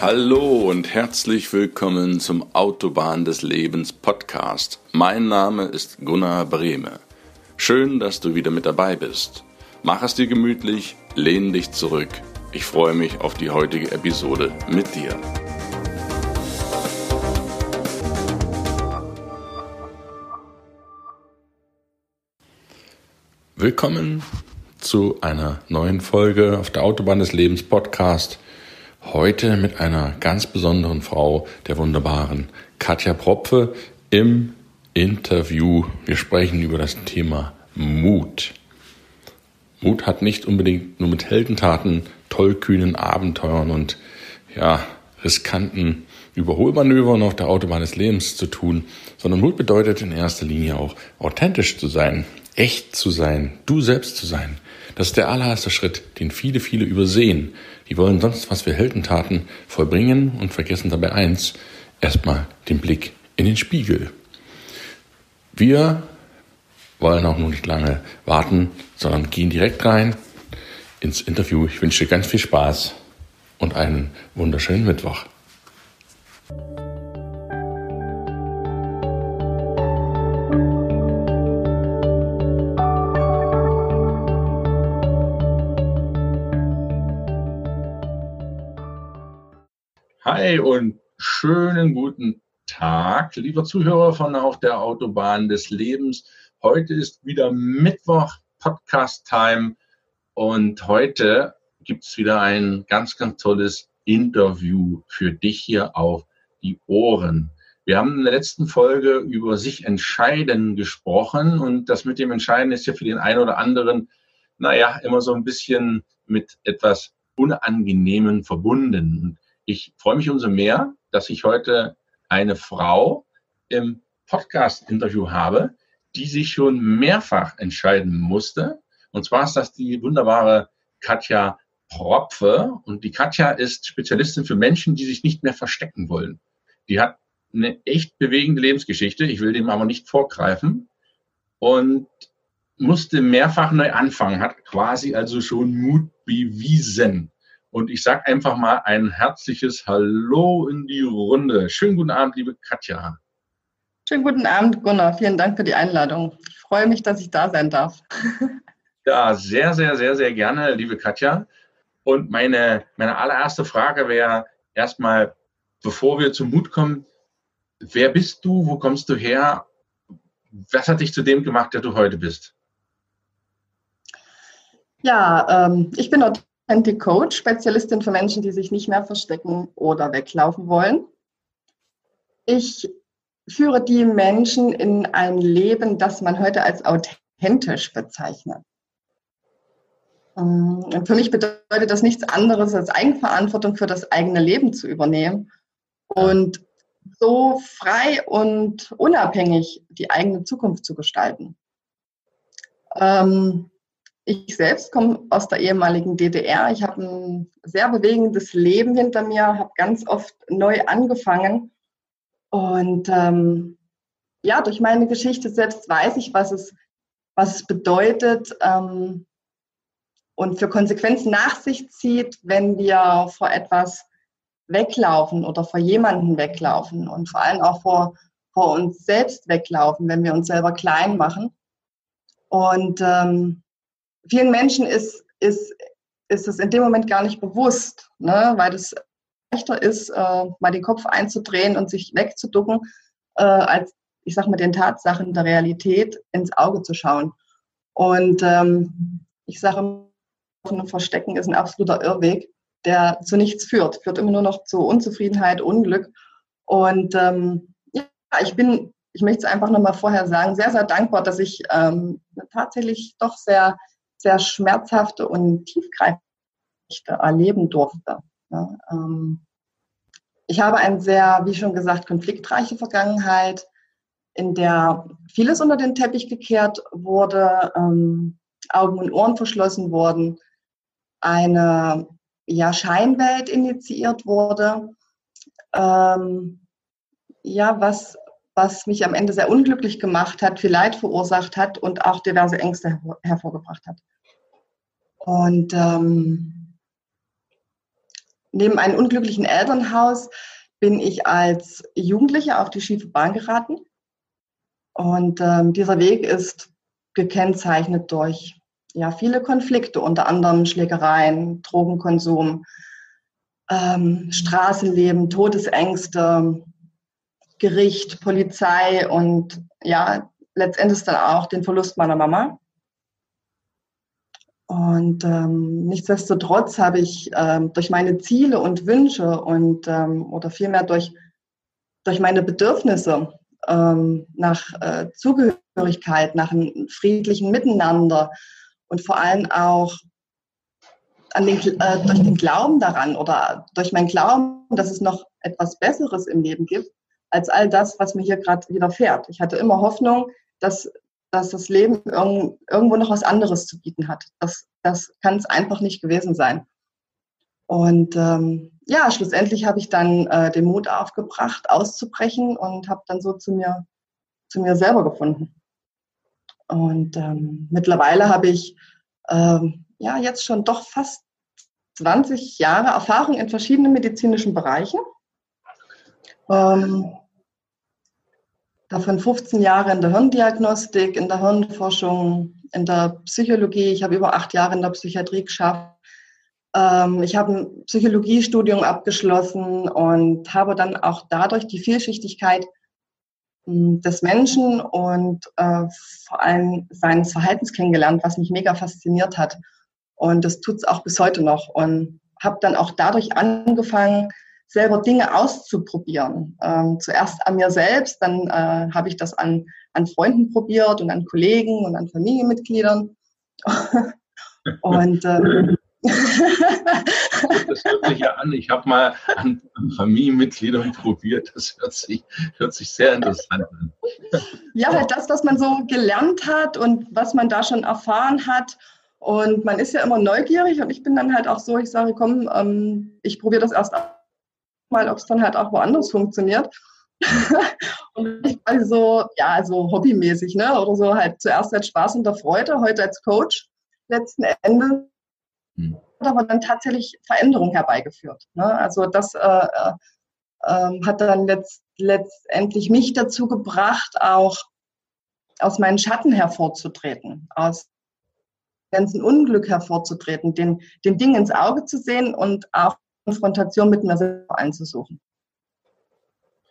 Hallo und herzlich willkommen zum Autobahn des Lebens Podcast. Mein Name ist Gunnar Brehme. Schön, dass du wieder mit dabei bist. Mach es dir gemütlich, lehn dich zurück. Ich freue mich auf die heutige Episode mit dir. Willkommen zu einer neuen Folge auf der Autobahn des Lebens Podcast. Heute mit einer ganz besonderen Frau, der wunderbaren Katja Propfe im Interview. Wir sprechen über das Thema Mut. Mut hat nicht unbedingt nur mit Heldentaten, tollkühnen Abenteuern und ja, riskanten Überholmanövern auf der Autobahn des Lebens zu tun, sondern Mut bedeutet in erster Linie auch authentisch zu sein, echt zu sein, du selbst zu sein. Das ist der allererste Schritt, den viele, viele übersehen. Die wollen sonst was für Heldentaten vollbringen und vergessen dabei eins, erstmal den Blick in den Spiegel. Wir wollen auch nur nicht lange warten, sondern gehen direkt rein ins Interview. Ich wünsche dir ganz viel Spaß und einen wunderschönen Mittwoch. Hi und schönen guten Tag, lieber Zuhörer von auf der Autobahn des Lebens. Heute ist wieder Mittwoch, Podcast Time und heute gibt es wieder ein ganz, ganz tolles Interview für dich hier auf die Ohren. Wir haben in der letzten Folge über sich entscheiden gesprochen und das mit dem Entscheiden ist ja für den einen oder anderen, naja, immer so ein bisschen mit etwas Unangenehmen verbunden. Ich freue mich umso mehr, dass ich heute eine Frau im Podcast-Interview habe, die sich schon mehrfach entscheiden musste. Und zwar ist das die wunderbare Katja Propfe. Und die Katja ist Spezialistin für Menschen, die sich nicht mehr verstecken wollen. Die hat eine echt bewegende Lebensgeschichte. Ich will dem aber nicht vorgreifen. Und musste mehrfach neu anfangen, hat quasi also schon Mut bewiesen. Und ich sage einfach mal ein herzliches Hallo in die Runde. Schönen guten Abend, liebe Katja. Schönen guten Abend, Gunnar. Vielen Dank für die Einladung. Ich freue mich, dass ich da sein darf. Ja, sehr, sehr, sehr, sehr gerne, liebe Katja. Und meine, meine allererste Frage wäre erstmal, bevor wir zum Mut kommen, wer bist du, wo kommst du her, was hat dich zu dem gemacht, der du heute bist? Ja, ähm, ich bin Authentic Coach, Spezialistin für Menschen, die sich nicht mehr verstecken oder weglaufen wollen. Ich führe die Menschen in ein Leben, das man heute als authentisch bezeichnet. Ähm, und für mich bedeutet das nichts anderes, als Eigenverantwortung für das eigene Leben zu übernehmen und so frei und unabhängig die eigene Zukunft zu gestalten. Ähm, ich selbst komme aus der ehemaligen DDR. Ich habe ein sehr bewegendes Leben hinter mir, habe ganz oft neu angefangen. Und ähm, ja, durch meine Geschichte selbst weiß ich, was es, was es bedeutet ähm, und für Konsequenzen nach sich zieht, wenn wir vor etwas weglaufen oder vor jemanden weglaufen und vor allem auch vor, vor uns selbst weglaufen, wenn wir uns selber klein machen. Und ähm, vielen Menschen ist, ist, ist es in dem Moment gar nicht bewusst, ne? weil es leichter ist, äh, mal den Kopf einzudrehen und sich wegzuducken, äh, als, ich sag mal, den Tatsachen der Realität ins Auge zu schauen. Und ähm, ich sage, Verstecken ist ein absoluter Irrweg, der zu nichts führt, führt immer nur noch zu Unzufriedenheit, Unglück. Und ähm, ja, ich bin, ich möchte es einfach nochmal vorher sagen, sehr, sehr dankbar, dass ich ähm, tatsächlich doch sehr sehr schmerzhafte und tiefgreifende erleben durfte. Ja, ähm, ich habe eine sehr, wie schon gesagt, konfliktreiche Vergangenheit, in der vieles unter den Teppich gekehrt wurde, ähm, Augen und Ohren verschlossen wurden, eine ja, Scheinwelt initiiert wurde, ähm, ja, was, was mich am Ende sehr unglücklich gemacht hat, viel Leid verursacht hat und auch diverse Ängste hervorgebracht hat. Und ähm, neben einem unglücklichen Elternhaus bin ich als Jugendliche auf die schiefe Bahn geraten. Und ähm, dieser Weg ist gekennzeichnet durch ja, viele Konflikte, unter anderem Schlägereien, Drogenkonsum, ähm, Straßenleben, Todesängste, Gericht, Polizei und ja, letztendlich dann auch den Verlust meiner Mama. Und ähm, nichtsdestotrotz habe ich ähm, durch meine Ziele und Wünsche und ähm, oder vielmehr durch, durch meine Bedürfnisse ähm, nach äh, Zugehörigkeit, nach einem friedlichen Miteinander und vor allem auch an den, äh, durch den Glauben daran oder durch meinen Glauben, dass es noch etwas Besseres im Leben gibt, als all das, was mir hier gerade widerfährt. Ich hatte immer Hoffnung, dass dass das Leben irg irgendwo noch was anderes zu bieten hat. Das, das kann es einfach nicht gewesen sein. Und ähm, ja, schlussendlich habe ich dann äh, den Mut aufgebracht, auszubrechen und habe dann so zu mir, zu mir selber gefunden. Und ähm, mittlerweile habe ich ähm, ja jetzt schon doch fast 20 Jahre Erfahrung in verschiedenen medizinischen Bereichen. Ähm, davon 15 Jahre in der Hirndiagnostik, in der Hirnforschung, in der Psychologie. Ich habe über acht Jahre in der Psychiatrie geschafft. Ähm, ich habe ein Psychologiestudium abgeschlossen und habe dann auch dadurch die Vielschichtigkeit hm, des Menschen und äh, vor allem seines Verhaltens kennengelernt, was mich mega fasziniert hat. Und das tut es auch bis heute noch. Und habe dann auch dadurch angefangen, selber Dinge auszuprobieren. Ähm, zuerst an mir selbst, dann äh, habe ich das an, an Freunden probiert und an Kollegen und an Familienmitgliedern. und ähm, das hört sich ja an. Ich habe mal an, Familienmitgliedern probiert. Das hört sich, hört sich sehr interessant an. Ja, halt das, was man so gelernt hat und was man da schon erfahren hat. Und man ist ja immer neugierig und ich bin dann halt auch so, ich sage, komm, ähm, ich probiere das erst mal, ob es dann halt auch woanders funktioniert. und ich war so, ja, so hobbymäßig, ne? Oder so halt zuerst als Spaß und der Freude, heute als Coach letzten Endes. Hm. Aber dann tatsächlich Veränderung herbeigeführt. Ne? Also das äh, äh, ähm, hat dann letzt, letztendlich mich dazu gebracht, auch aus meinen Schatten hervorzutreten, aus ganzen Unglück hervorzutreten, den, den Dingen ins Auge zu sehen und auch Konfrontation mit mir selber einzusuchen.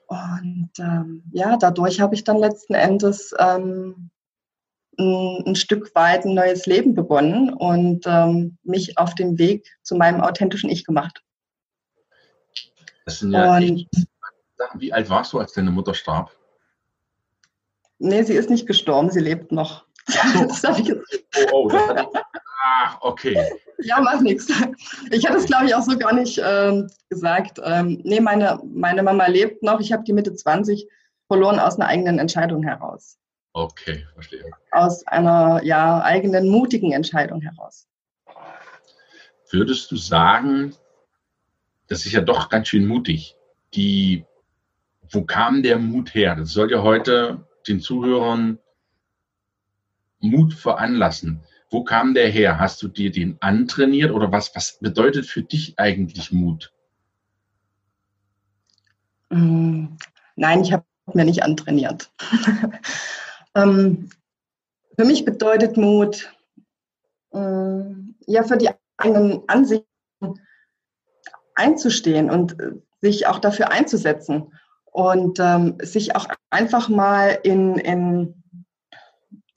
Und ähm, ja, dadurch habe ich dann letzten Endes ähm, ein, ein, Stück weit ein neues Leben begonnen und ähm, mich auf den Weg zu meinem authentischen Ich gemacht. Das sind ja und, wie alt warst du, als deine Mutter starb? Nee, sie ist nicht gestorben, sie lebt noch. das habe ich jetzt. Oh, oh, das Ach, okay. Ja, macht nichts. Ich hatte es, glaube ich, auch so gar nicht ähm, gesagt. Ähm, nee, meine, meine Mama lebt noch. Ich habe die Mitte 20 verloren aus einer eigenen Entscheidung heraus. Okay, verstehe. Aus einer ja, eigenen mutigen Entscheidung heraus. Würdest du sagen, das ist ja doch ganz schön mutig. Die, wo kam der Mut her? Das soll ja heute den Zuhörern Mut veranlassen. Wo kam der her? Hast du dir den antrainiert oder was, was bedeutet für dich eigentlich Mut? Mm, nein, ich habe mir nicht antrainiert. ähm, für mich bedeutet Mut, äh, ja, für die eigenen Ansichten einzustehen und äh, sich auch dafür einzusetzen und ähm, sich auch einfach mal in, in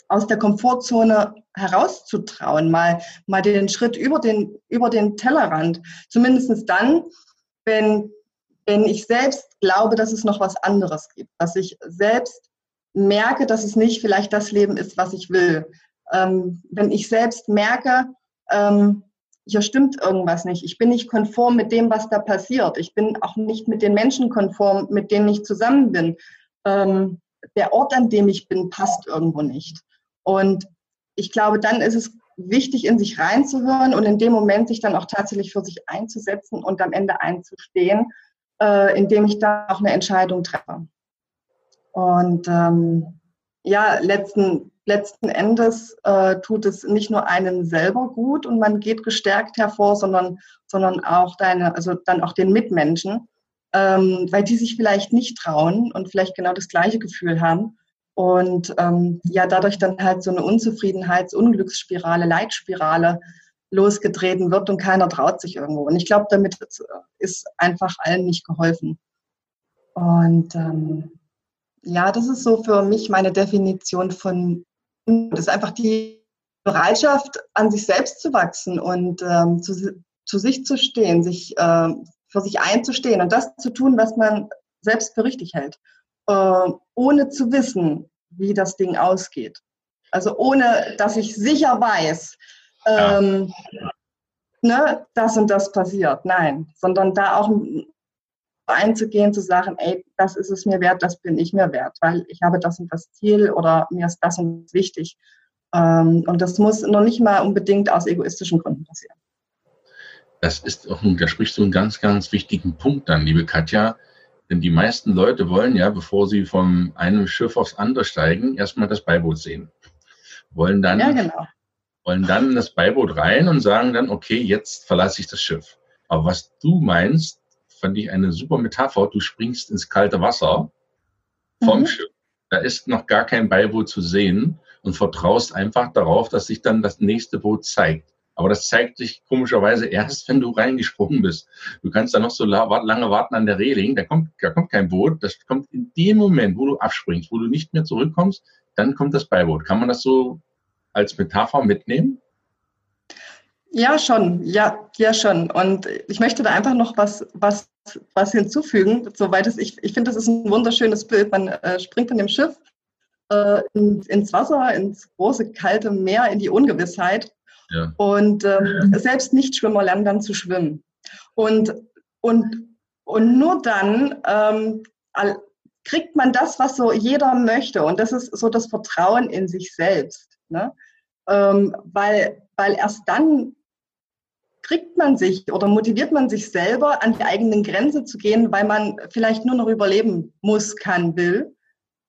aus der Komfortzone herauszutrauen, mal, mal den Schritt über den, über den Tellerrand. Zumindest dann, wenn, wenn ich selbst glaube, dass es noch was anderes gibt, dass ich selbst merke, dass es nicht vielleicht das Leben ist, was ich will. Ähm, wenn ich selbst merke, ähm, hier stimmt irgendwas nicht. Ich bin nicht konform mit dem, was da passiert. Ich bin auch nicht mit den Menschen konform, mit denen ich zusammen bin. Ähm, der Ort, an dem ich bin, passt irgendwo nicht. Und ich glaube, dann ist es wichtig, in sich reinzuhören und in dem Moment sich dann auch tatsächlich für sich einzusetzen und am Ende einzustehen, äh, indem ich da auch eine Entscheidung treffe. Und ähm, ja, letzten, letzten Endes äh, tut es nicht nur einen selber gut und man geht gestärkt hervor, sondern, sondern auch deine, also dann auch den Mitmenschen, ähm, weil die sich vielleicht nicht trauen und vielleicht genau das gleiche Gefühl haben. Und ähm, ja, dadurch dann halt so eine Unzufriedenheits-, Unglücksspirale, Leitspirale losgetreten wird und keiner traut sich irgendwo. Und ich glaube, damit ist einfach allen nicht geholfen. Und ähm, ja, das ist so für mich meine Definition von, das ist einfach die Bereitschaft, an sich selbst zu wachsen und ähm, zu, zu sich zu stehen, sich äh, für sich einzustehen und das zu tun, was man selbst für richtig hält, äh, ohne zu wissen, wie das Ding ausgeht. Also ohne, dass ich sicher weiß, ähm, ja. ne, das und das passiert. Nein, sondern da auch einzugehen, zu sagen, ey, das ist es mir wert, das bin ich mir wert, weil ich habe das und das Ziel oder mir ist das und das wichtig. Ähm, und das muss noch nicht mal unbedingt aus egoistischen Gründen passieren. Das ist auch, da sprichst du einen ganz, ganz wichtigen Punkt dann, liebe Katja. Denn die meisten Leute wollen ja, bevor sie vom einem Schiff aufs andere steigen, erstmal das Beiboot sehen. Wollen dann, ja, genau. wollen dann in das Beiboot rein und sagen dann, okay, jetzt verlasse ich das Schiff. Aber was du meinst, fand ich eine super Metapher. Du springst ins kalte Wasser vom mhm. Schiff. Da ist noch gar kein Beiboot zu sehen und vertraust einfach darauf, dass sich dann das nächste Boot zeigt. Aber das zeigt sich komischerweise erst, wenn du reingesprungen bist. Du kannst da noch so lange warten an der Reling, da kommt, da kommt kein Boot. Das kommt in dem Moment, wo du abspringst, wo du nicht mehr zurückkommst, dann kommt das Beiboot. Kann man das so als Metapher mitnehmen? Ja, schon. Ja, ja, schon. Und ich möchte da einfach noch was, was, was hinzufügen, soweit es, ich, ich finde, das ist ein wunderschönes Bild. Man äh, springt von dem Schiff äh, in, ins Wasser, ins große, kalte Meer, in die Ungewissheit. Ja. Und ähm, selbst Nichtschwimmer lernen dann zu schwimmen. Und, und, und nur dann ähm, kriegt man das, was so jeder möchte. Und das ist so das Vertrauen in sich selbst. Ne? Ähm, weil, weil erst dann kriegt man sich oder motiviert man sich selber, an die eigenen Grenze zu gehen, weil man vielleicht nur noch überleben muss, kann, will.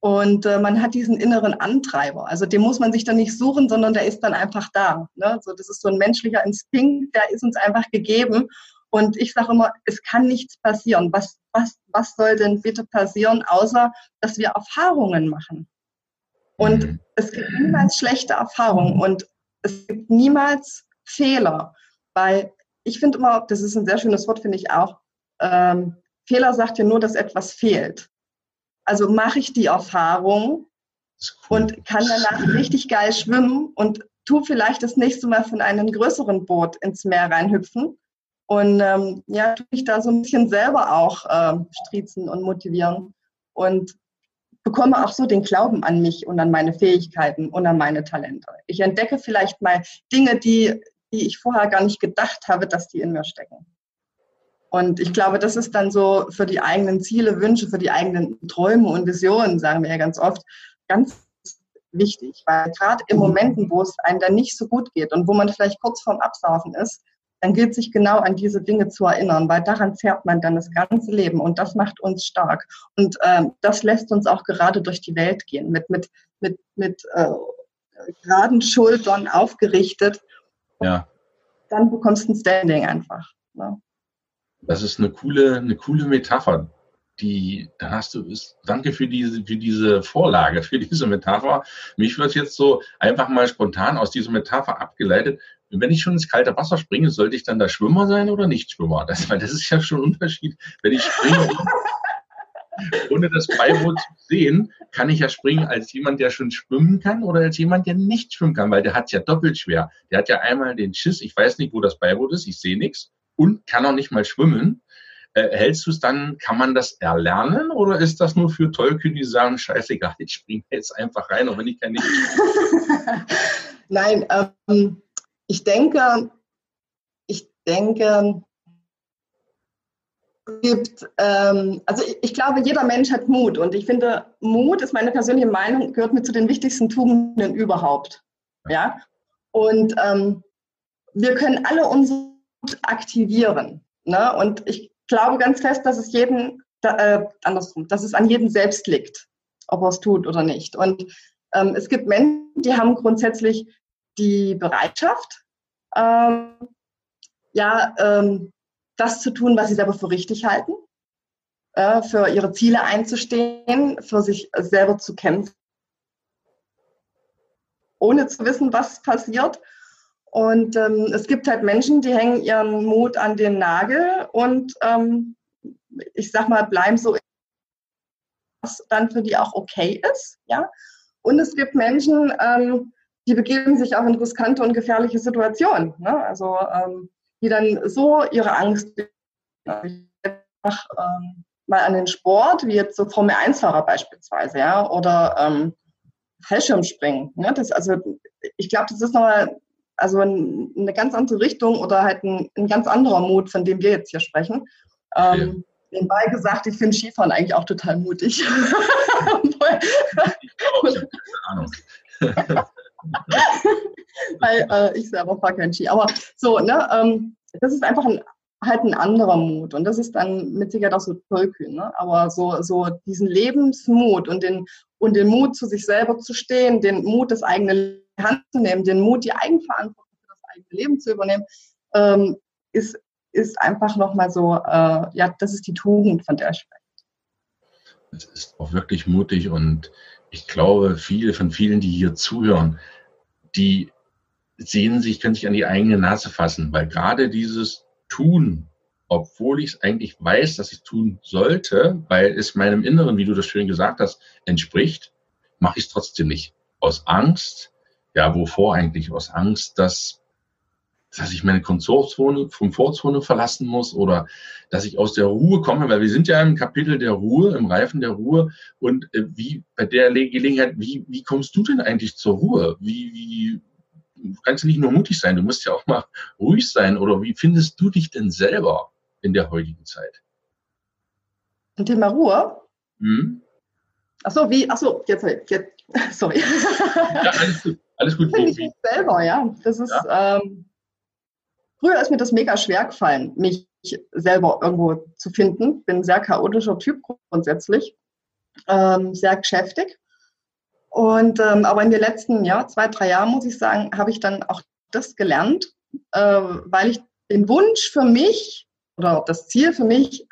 Und äh, man hat diesen inneren Antreiber. Also den muss man sich dann nicht suchen, sondern der ist dann einfach da. Ne? So, das ist so ein menschlicher Instinkt, der ist uns einfach gegeben. Und ich sage immer, es kann nichts passieren. Was, was, was soll denn bitte passieren, außer dass wir Erfahrungen machen? Und mhm. es gibt niemals schlechte Erfahrungen und es gibt niemals Fehler. Weil ich finde immer, das ist ein sehr schönes Wort, finde ich auch, ähm, Fehler sagt ja nur, dass etwas fehlt. Also mache ich die Erfahrung und kann danach richtig geil schwimmen und tu vielleicht das nächste Mal von einem größeren Boot ins Meer reinhüpfen und ähm, ja, tu mich da so ein bisschen selber auch ähm, striezen und motivieren und bekomme auch so den Glauben an mich und an meine Fähigkeiten und an meine Talente. Ich entdecke vielleicht mal Dinge, die die ich vorher gar nicht gedacht habe, dass die in mir stecken. Und ich glaube, das ist dann so für die eigenen Ziele, Wünsche, für die eigenen Träume und Visionen, sagen wir ja ganz oft, ganz wichtig. Weil gerade in Momenten, wo es einem dann nicht so gut geht und wo man vielleicht kurz vorm Absaufen ist, dann gilt sich genau an diese Dinge zu erinnern, weil daran zerrt man dann das ganze Leben und das macht uns stark. Und ähm, das lässt uns auch gerade durch die Welt gehen, mit, mit, mit, mit äh, geraden Schultern aufgerichtet ja. dann bekommst du ein Standing einfach. Ne? Das ist eine coole, eine coole Metapher. Die, da hast du, ist, danke für diese, für diese Vorlage, für diese Metapher. Mich wird jetzt so einfach mal spontan aus dieser Metapher abgeleitet. Wenn ich schon ins kalte Wasser springe, sollte ich dann da Schwimmer sein oder nicht Schwimmer? Das, weil das ist ja schon ein Unterschied. Wenn ich springe, ohne das Beiboot zu sehen, kann ich ja springen als jemand, der schon schwimmen kann oder als jemand, der nicht schwimmen kann, weil der hat es ja doppelt schwer. Der hat ja einmal den Schiss, ich weiß nicht, wo das Beiboot ist, ich sehe nichts und kann auch nicht mal schwimmen. Äh, hältst du es dann, kann man das erlernen oder ist das nur für Tollkühne, die sagen, scheißegal, ich springe jetzt einfach rein, auch wenn ich kein nicht Nein, ähm, ich denke, ich denke, gibt, ähm, also ich, ich, glaube, jeder Mensch hat Mut und ich finde, Mut ist meine persönliche Meinung, gehört mir zu den wichtigsten Tugenden überhaupt. Ja, und ähm, wir können alle unseren Mut aktivieren. Ne? Und ich glaube ganz fest, dass es jeden, äh, andersrum, dass es an jedem selbst liegt, ob er es tut oder nicht. Und Ähm, es gibt Menschen, die haben grundsätzlich die Bereitschaft, ähm, ja, ähm, das zu tun, was sie selber für richtig halten, äh, für ihre Ziele einzustehen, für sich selber zu kämpfen, ohne zu wissen, was passiert. Und ähm, es gibt halt Menschen, die hängen ihren Mut an den Nagel und ähm, ich sag mal, bleiben so, was dann für die auch okay ist. Ja? Und es gibt Menschen, ähm, die begeben sich auch in riskante und gefährliche Situationen. Ne? Also ähm, die dann so ihre Angst einfach, ähm, mal an den Sport, wie jetzt so Formel 1-Fahrer beispielsweise, ja, oder ähm, Fallschirmspringen. Ne? Das, also ich glaube, das ist nochmal also eine ganz andere Richtung oder halt ein, ein, ganz anderer Mut, von dem wir jetzt hier sprechen. Ähm, ja. Nebenbei gesagt, ich finde Skifahren eigentlich auch total mutig. Keine Ahnung. Weil äh, ich selber fahre kein Ski. Aber so, ne, ähm, das ist einfach ein, halt ein anderer Mut. Und das ist dann mit Sicherheit auch so tollkühn. Ne? Aber so, so diesen Lebensmut und den, und den Mut, zu sich selber zu stehen, den Mut, das eigene Hand zu nehmen, den Mut, die Eigenverantwortung für das eigene Leben zu übernehmen, ähm, ist, ist einfach nochmal so, äh, ja, das ist die Tugend, von der ich spreche. Es ist auch wirklich mutig und ich glaube, viele von vielen, die hier zuhören, die sehen sich, können sich an die eigene Nase fassen, weil gerade dieses Tun, obwohl ich es eigentlich weiß, dass ich es tun sollte, weil es meinem Inneren, wie du das schön gesagt hast, entspricht, mache ich es trotzdem nicht. Aus Angst, ja, wovor eigentlich? Aus Angst, dass, dass ich meine Komfortzone, Komfortzone verlassen muss oder dass ich aus der Ruhe komme, weil wir sind ja im Kapitel der Ruhe, im Reifen der Ruhe. Und äh, wie bei der Gelegenheit, wie, wie kommst du denn eigentlich zur Ruhe? Wie, wie, du kannst nicht nur mutig sein, du musst ja auch mal ruhig sein. Oder wie findest du dich denn selber in der heutigen Zeit? Zum Thema Ruhe? Hm? Ach so, wie, ach so, jetzt, jetzt sorry. Ja, alles gut. Alles gut. Finde ich selber, ja. Das ist, ja. Ähm, früher ist mir das mega schwer gefallen, mich selber irgendwo zu finden. Bin ein sehr chaotischer Typ grundsätzlich, ähm, sehr geschäftig. Und ähm, aber in den letzten ja, zwei, drei Jahren, muss ich sagen, habe ich dann auch das gelernt, äh, weil ich den Wunsch für mich oder das Ziel für mich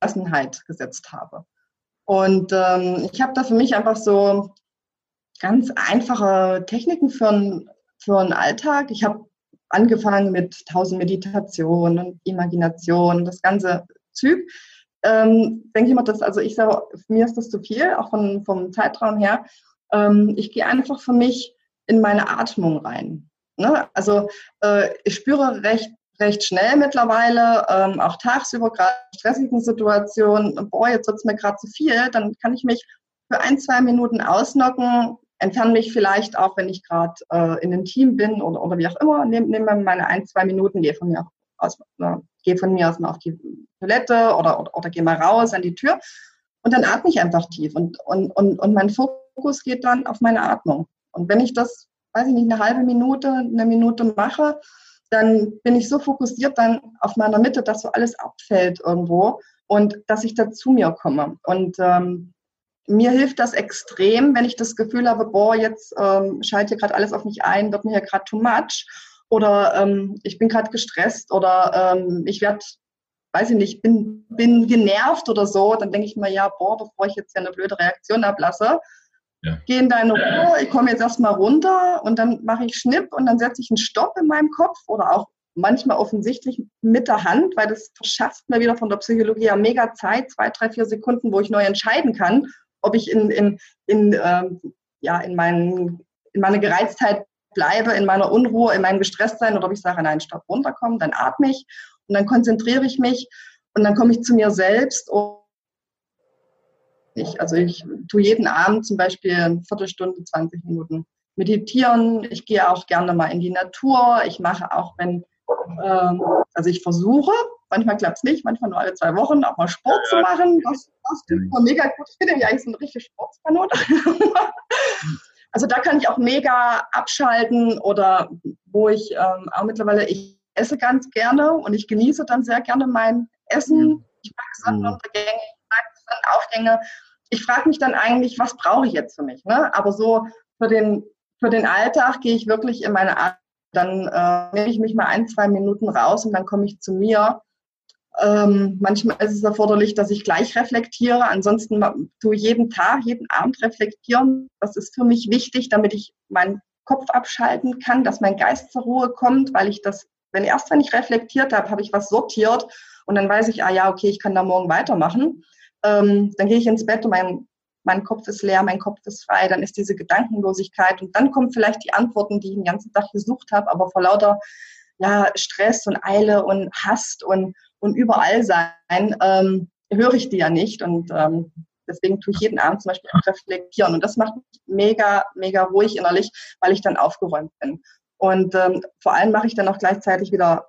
Gelassenheit gesetzt habe. Und ähm, ich habe da für mich einfach so ganz einfache Techniken für, ein, für einen Alltag. Ich habe angefangen mit tausend Meditationen und Imagination, das ganze Zug. Ähm, denke ich mal, dass, also ich sage, mir ist das zu viel, auch von, vom Zeitraum her. Ähm, ich gehe einfach für mich in meine Atmung rein. Ne? Also äh, ich spüre recht, recht schnell mittlerweile, ähm, auch tagsüber, gerade in stressigen Situationen, boah, jetzt wird es mir gerade zu viel, dann kann ich mich für ein, zwei Minuten ausnocken, entferne mich vielleicht auch, wenn ich gerade äh, in einem Team bin oder, oder wie auch immer, nehme nehm meine ein, zwei Minuten, gehe von mir aus, äh, gehe von mir aus mal auf die Toilette oder, oder, oder gehe mal raus an die Tür und dann atme ich einfach tief und, und, und, und mein Fokus geht dann auf meine Atmung. Und wenn ich das, weiß ich nicht, eine halbe Minute, eine Minute mache, dann bin ich so fokussiert dann auf meiner Mitte, dass so alles abfällt irgendwo und dass ich da zu mir komme. Und ähm, mir hilft das extrem, wenn ich das Gefühl habe, boah, jetzt ähm, schaltet hier gerade alles auf mich ein, wird mir hier gerade too much. Oder ähm, ich bin gerade gestresst oder ähm, ich werde, weiß ich nicht, bin, bin genervt oder so, dann denke ich mir, ja, boah, bevor ich jetzt hier eine blöde Reaktion ablasse, ja. gehe in deine Ruhe, ich komme jetzt erstmal runter und dann mache ich Schnipp und dann setze ich einen Stopp in meinem Kopf oder auch manchmal offensichtlich mit der Hand, weil das verschafft mir wieder von der Psychologie ja mega Zeit, zwei, drei, vier Sekunden, wo ich neu entscheiden kann ob ich in, in, in, ähm, ja, in, mein, in meiner Gereiztheit bleibe, in meiner Unruhe, in meinem Gestresstsein oder ob ich sage, nein, stopp, runterkommen, dann atme ich und dann konzentriere ich mich und dann komme ich zu mir selbst ich, also ich tue jeden Abend zum Beispiel eine Viertelstunde, 20 Minuten meditieren. Ich gehe auch gerne mal in die Natur. Ich mache auch, wenn, ähm, also ich versuche, Manchmal klappt es nicht, manchmal nur alle zwei Wochen auch mal Sport zu machen. Das, das tut mir mega gut. Ich bin ja eigentlich so eine richtige Sportskanone. also da kann ich auch mega abschalten oder wo ich ähm, auch mittlerweile, ich esse ganz gerne und ich genieße dann sehr gerne mein Essen. Ich mag Sonnenaufgänge, ich mag Sonnenaufgänge. ich frage mich dann eigentlich, was brauche ich jetzt für mich? Ne? Aber so für den, für den Alltag gehe ich wirklich in meine Art. Dann äh, nehme ich mich mal ein, zwei Minuten raus und dann komme ich zu mir. Ähm, manchmal ist es erforderlich, dass ich gleich reflektiere. Ansonsten tue ich jeden Tag, jeden Abend reflektieren. Das ist für mich wichtig, damit ich meinen Kopf abschalten kann, dass mein Geist zur Ruhe kommt, weil ich das, wenn erst wenn ich reflektiert habe, habe ich was sortiert und dann weiß ich, ah ja, okay, ich kann da morgen weitermachen. Ähm, dann gehe ich ins Bett und mein, mein Kopf ist leer, mein Kopf ist frei, dann ist diese Gedankenlosigkeit und dann kommen vielleicht die Antworten, die ich den ganzen Tag gesucht habe, aber vor lauter ja, Stress und Eile und Hast und, und überall sein, ähm, höre ich die ja nicht und ähm, Deswegen tue ich jeden Abend zum Beispiel reflektieren. Und das macht mich mega, mega ruhig innerlich, weil ich dann aufgeräumt bin. Und ähm, vor allem mache ich dann auch gleichzeitig wieder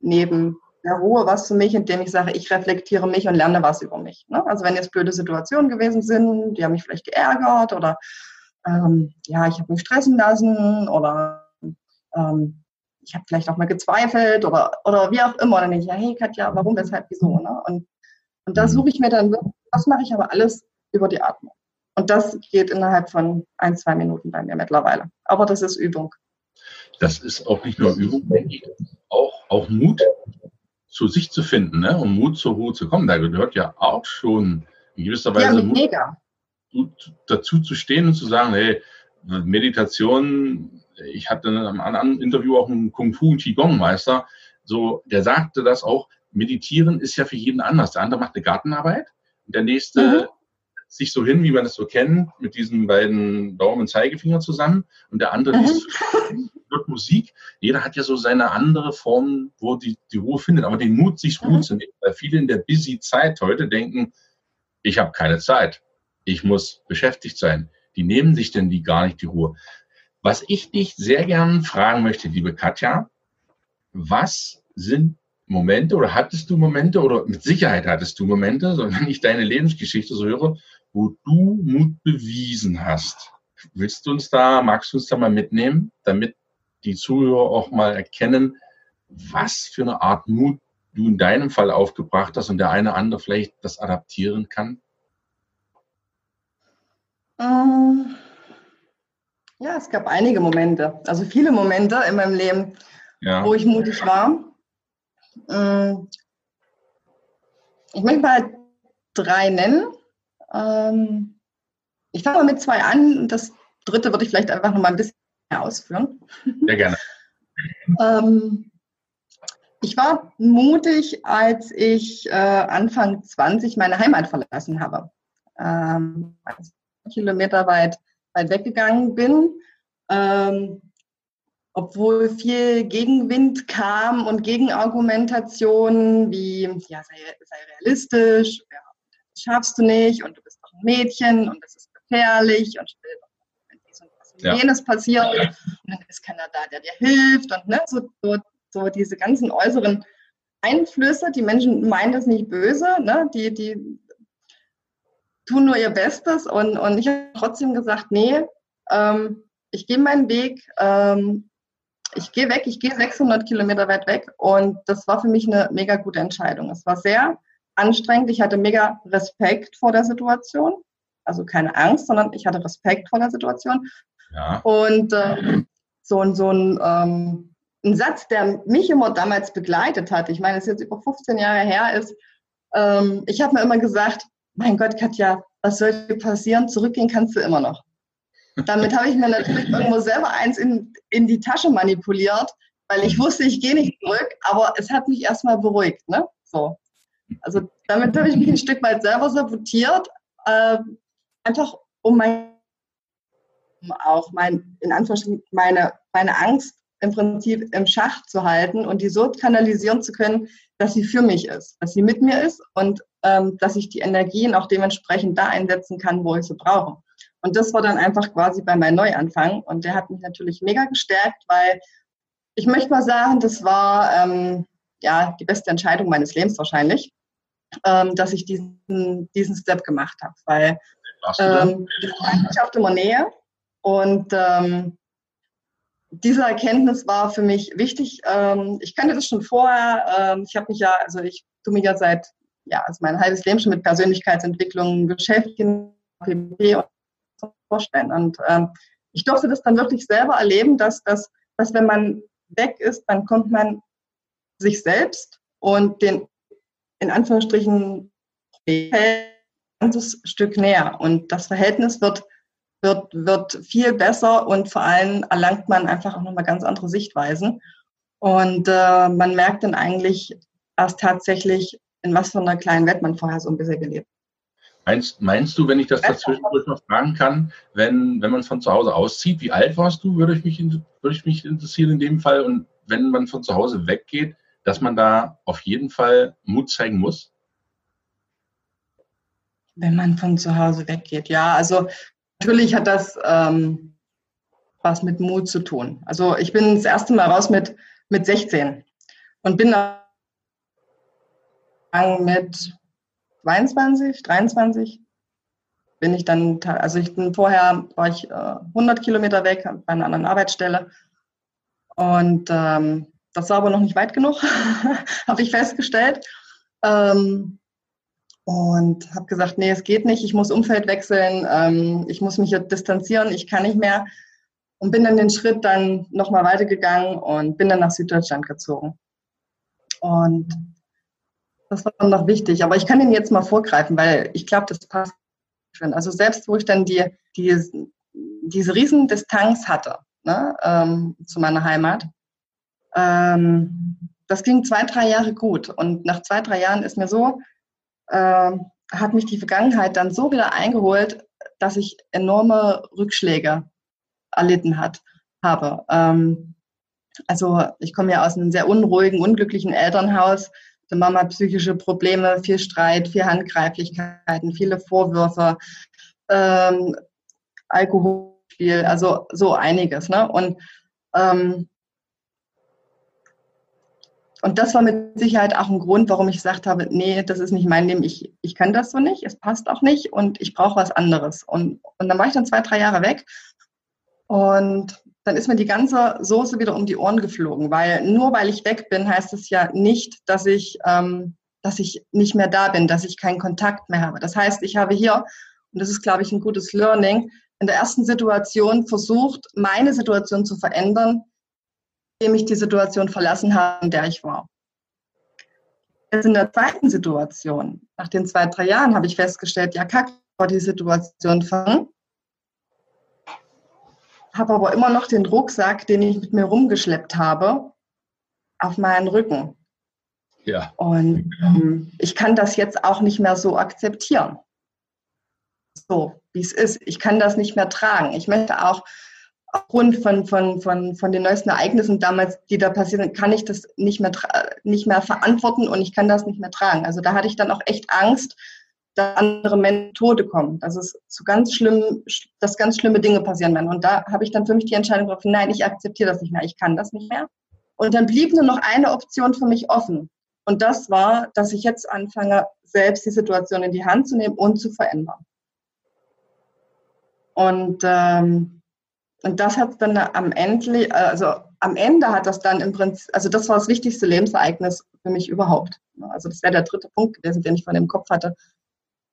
neben der Ruhe was für mich, indem ich sage, ich reflektiere mich und lerne was über mich. Ne? Also wenn jetzt blöde Situationen gewesen sind, die haben mich vielleicht geärgert oder ähm, ja, ich habe mich stressen lassen oder ähm, ich habe vielleicht auch mal gezweifelt oder, oder wie auch immer. Dann denke ich, ja, hey Katja, warum, weshalb, wieso? Ne? Und, und da mhm. suche ich mir dann wirklich das mache ich aber alles über die Atmung. Und das geht innerhalb von ein, zwei Minuten bei mir mittlerweile. Aber das ist Übung. Das ist auch nicht nur Übung, auch, auch Mut zu sich zu finden ne? um Mut zur Ruhe zu kommen. Da gehört ja auch schon in gewisser Weise ja, mega. Mut dazu zu stehen und zu sagen, hey, Meditation, ich hatte in einem anderen Interview auch einen Kung Fu Qigong-Meister, so, der sagte das auch, meditieren ist ja für jeden anders. Der andere macht eine Gartenarbeit der nächste mhm. sich so hin, wie man das so kennt, mit diesen beiden Daumen und Zeigefinger zusammen. Und der andere mhm. liest wird Musik. Jeder hat ja so seine andere Form, wo die, die Ruhe findet. Aber den Mut, sich Ruhe mhm. zu nehmen. Weil viele in der busy Zeit heute denken, ich habe keine Zeit. Ich muss beschäftigt sein. Die nehmen sich denn die gar nicht die Ruhe. Was ich dich sehr gern fragen möchte, liebe Katja, was sind Momente oder hattest du Momente oder mit Sicherheit hattest du Momente, so wenn ich deine Lebensgeschichte so höre, wo du Mut bewiesen hast. Willst du uns da, magst du uns da mal mitnehmen, damit die Zuhörer auch mal erkennen, was für eine Art Mut du in deinem Fall aufgebracht hast und der eine andere vielleicht das adaptieren kann? Ähm, ja, es gab einige Momente, also viele Momente in meinem Leben, ja. wo ich mutig war. Ähm, ich möchte mal drei nennen. Ähm, ich fange mal mit zwei an. Das dritte würde ich vielleicht einfach noch mal ein bisschen mehr ausführen. Sehr gerne. ähm, ich war mutig, als ich äh, Anfang 20 meine Heimat verlassen habe. Als ich Kilometer weit, weit weggegangen bin. Ähm, obwohl viel Gegenwind kam und Gegenargumentationen wie, ja, sei, sei realistisch, ja, das schaffst du nicht und du bist doch ein Mädchen und das ist gefährlich und will dies und was und ja. jenes passiert und dann ist keiner da, der dir hilft und ne, so, so, so diese ganzen äußeren Einflüsse, die Menschen meinen das nicht böse, ne, die, die tun nur ihr Bestes und, und ich habe trotzdem gesagt, nee, ähm, ich gehe meinen Weg, ähm, ich gehe weg, ich gehe 600 Kilometer weit weg und das war für mich eine mega gute Entscheidung. Es war sehr anstrengend, ich hatte mega Respekt vor der Situation, also keine Angst, sondern ich hatte Respekt vor der Situation. Ja. Und äh, so, ein, so ein, ähm, ein Satz, der mich immer damals begleitet hat, ich meine, es ist jetzt über 15 Jahre her ist, ähm, ich habe mir immer gesagt, mein Gott, Katja, was soll dir passieren? Zurückgehen kannst du immer noch. Damit habe ich mir natürlich irgendwo selber eins in, in die Tasche manipuliert, weil ich wusste, ich gehe nicht zurück, aber es hat mich erstmal beruhigt. Ne? So. Also damit habe ich mich ein Stück weit selber sabotiert, äh, einfach um mein, auch mein, in Anführungsstrichen, meine, meine Angst im Prinzip im Schach zu halten und die so kanalisieren zu können, dass sie für mich ist, dass sie mit mir ist und ähm, dass ich die Energien auch dementsprechend da einsetzen kann, wo ich sie brauche. Und das war dann einfach quasi bei meinem Neuanfang. Und der hat mich natürlich mega gestärkt, weil ich möchte mal sagen, das war ähm, ja die beste Entscheidung meines Lebens wahrscheinlich, ähm, dass ich diesen, diesen Step gemacht habe. Weil ähm, ich auf immer Nähe und ähm, diese Erkenntnis war für mich wichtig. Ähm, ich kannte das schon vorher. Ähm, ich habe mich ja, also ich tue mich ja seit ja, also mein halbes Leben schon mit Persönlichkeitsentwicklung beschäftigt, PP und vorstellen. Und ähm, ich durfte das dann wirklich selber erleben, dass, dass, dass wenn man weg ist, dann kommt man sich selbst und den in Anführungsstrichen ein ganzes Stück näher. Und das Verhältnis wird, wird, wird viel besser und vor allem erlangt man einfach auch nochmal ganz andere Sichtweisen. Und äh, man merkt dann eigentlich erst tatsächlich, in was für einer kleinen Welt man vorher so ein bisschen gelebt Meinst, meinst du, wenn ich das dazwischen noch fragen kann, wenn, wenn man von zu Hause auszieht, wie alt warst du, würde ich, mich, würde ich mich interessieren in dem Fall. Und wenn man von zu Hause weggeht, dass man da auf jeden Fall Mut zeigen muss? Wenn man von zu Hause weggeht, ja. Also natürlich hat das ähm, was mit Mut zu tun. Also ich bin das erste Mal raus mit, mit 16 und bin mit 22, 23 bin ich dann, also ich bin vorher, war ich äh, 100 Kilometer weg bei einer anderen Arbeitsstelle und ähm, das war aber noch nicht weit genug, habe ich festgestellt. Ähm, und habe gesagt, nee, es geht nicht, ich muss Umfeld wechseln, ähm, ich muss mich jetzt distanzieren, ich kann nicht mehr. Und bin dann den Schritt dann nochmal weitergegangen und bin dann nach Süddeutschland gezogen. Und das war noch wichtig. Aber ich kann den jetzt mal vorgreifen, weil ich glaube, das passt schon. Also selbst wo ich dann die, die, diese Riesendistanz hatte ne, ähm, zu meiner Heimat, ähm, das ging zwei, drei Jahre gut. Und nach zwei, drei Jahren ist mir so, äh, hat mich die Vergangenheit dann so wieder eingeholt, dass ich enorme Rückschläge erlitten hat, habe. Ähm, also ich komme ja aus einem sehr unruhigen, unglücklichen Elternhaus. Die Mama hat psychische Probleme, viel Streit, viel Handgreiflichkeiten, viele Vorwürfe, ähm, Alkoholspiel, also so einiges. Ne? Und ähm, und das war mit Sicherheit auch ein Grund, warum ich gesagt habe, nee, das ist nicht mein Leben, ich, ich kann das so nicht, es passt auch nicht. Und ich brauche was anderes. Und, und dann war ich dann zwei, drei Jahre weg. Und dann ist mir die ganze Soße wieder um die Ohren geflogen, weil nur weil ich weg bin, heißt es ja nicht, dass ich, ähm, dass ich nicht mehr da bin, dass ich keinen Kontakt mehr habe. Das heißt, ich habe hier, und das ist, glaube ich, ein gutes Learning, in der ersten Situation versucht, meine Situation zu verändern, indem ich die Situation verlassen habe, in der ich war. Jetzt in der zweiten Situation, nach den zwei, drei Jahren, habe ich festgestellt, ja, kack, war die Situation fangen. Habe aber immer noch den Rucksack, den ich mit mir rumgeschleppt habe, auf meinen Rücken. Ja. Und ähm, ich kann das jetzt auch nicht mehr so akzeptieren. So, wie es ist. Ich kann das nicht mehr tragen. Ich möchte auch aufgrund von, von, von, von den neuesten Ereignissen damals, die da passieren, kann ich das nicht mehr, nicht mehr verantworten und ich kann das nicht mehr tragen. Also da hatte ich dann auch echt Angst, dass andere Menschen Tode kommen, dass es zu ganz schlimm, dass ganz schlimme Dinge passieren werden. Und da habe ich dann für mich die Entscheidung getroffen, nein, ich akzeptiere das nicht mehr, ich kann das nicht mehr. Und dann blieb nur noch eine Option für mich offen. Und das war, dass ich jetzt anfange, selbst die Situation in die Hand zu nehmen und zu verändern. Und ähm, und das hat dann am Ende, also am Ende hat das dann im Prinzip, also das war das wichtigste Lebensereignis für mich überhaupt. Also das wäre der dritte Punkt gewesen, den ich von dem Kopf hatte,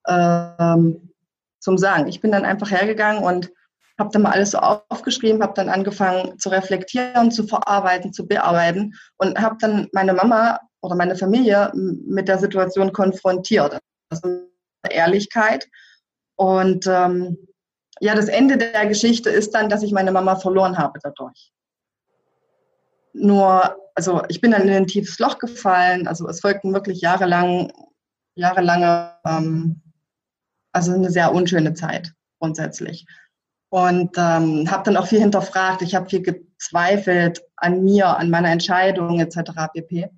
ähm, zum Sagen. Ich bin dann einfach hergegangen und habe dann mal alles so aufgeschrieben, habe dann angefangen zu reflektieren, zu verarbeiten, zu bearbeiten und habe dann meine Mama oder meine Familie mit der Situation konfrontiert. Ist Ehrlichkeit. Und ähm, ja, das Ende der Geschichte ist dann, dass ich meine Mama verloren habe dadurch. Nur, also ich bin dann in ein tiefes Loch gefallen. Also es folgten wirklich jahrelang, jahrelange, ähm, also eine sehr unschöne Zeit grundsätzlich. Und ähm, habe dann auch viel hinterfragt. Ich habe viel gezweifelt an mir, an meiner Entscheidung etc. pp.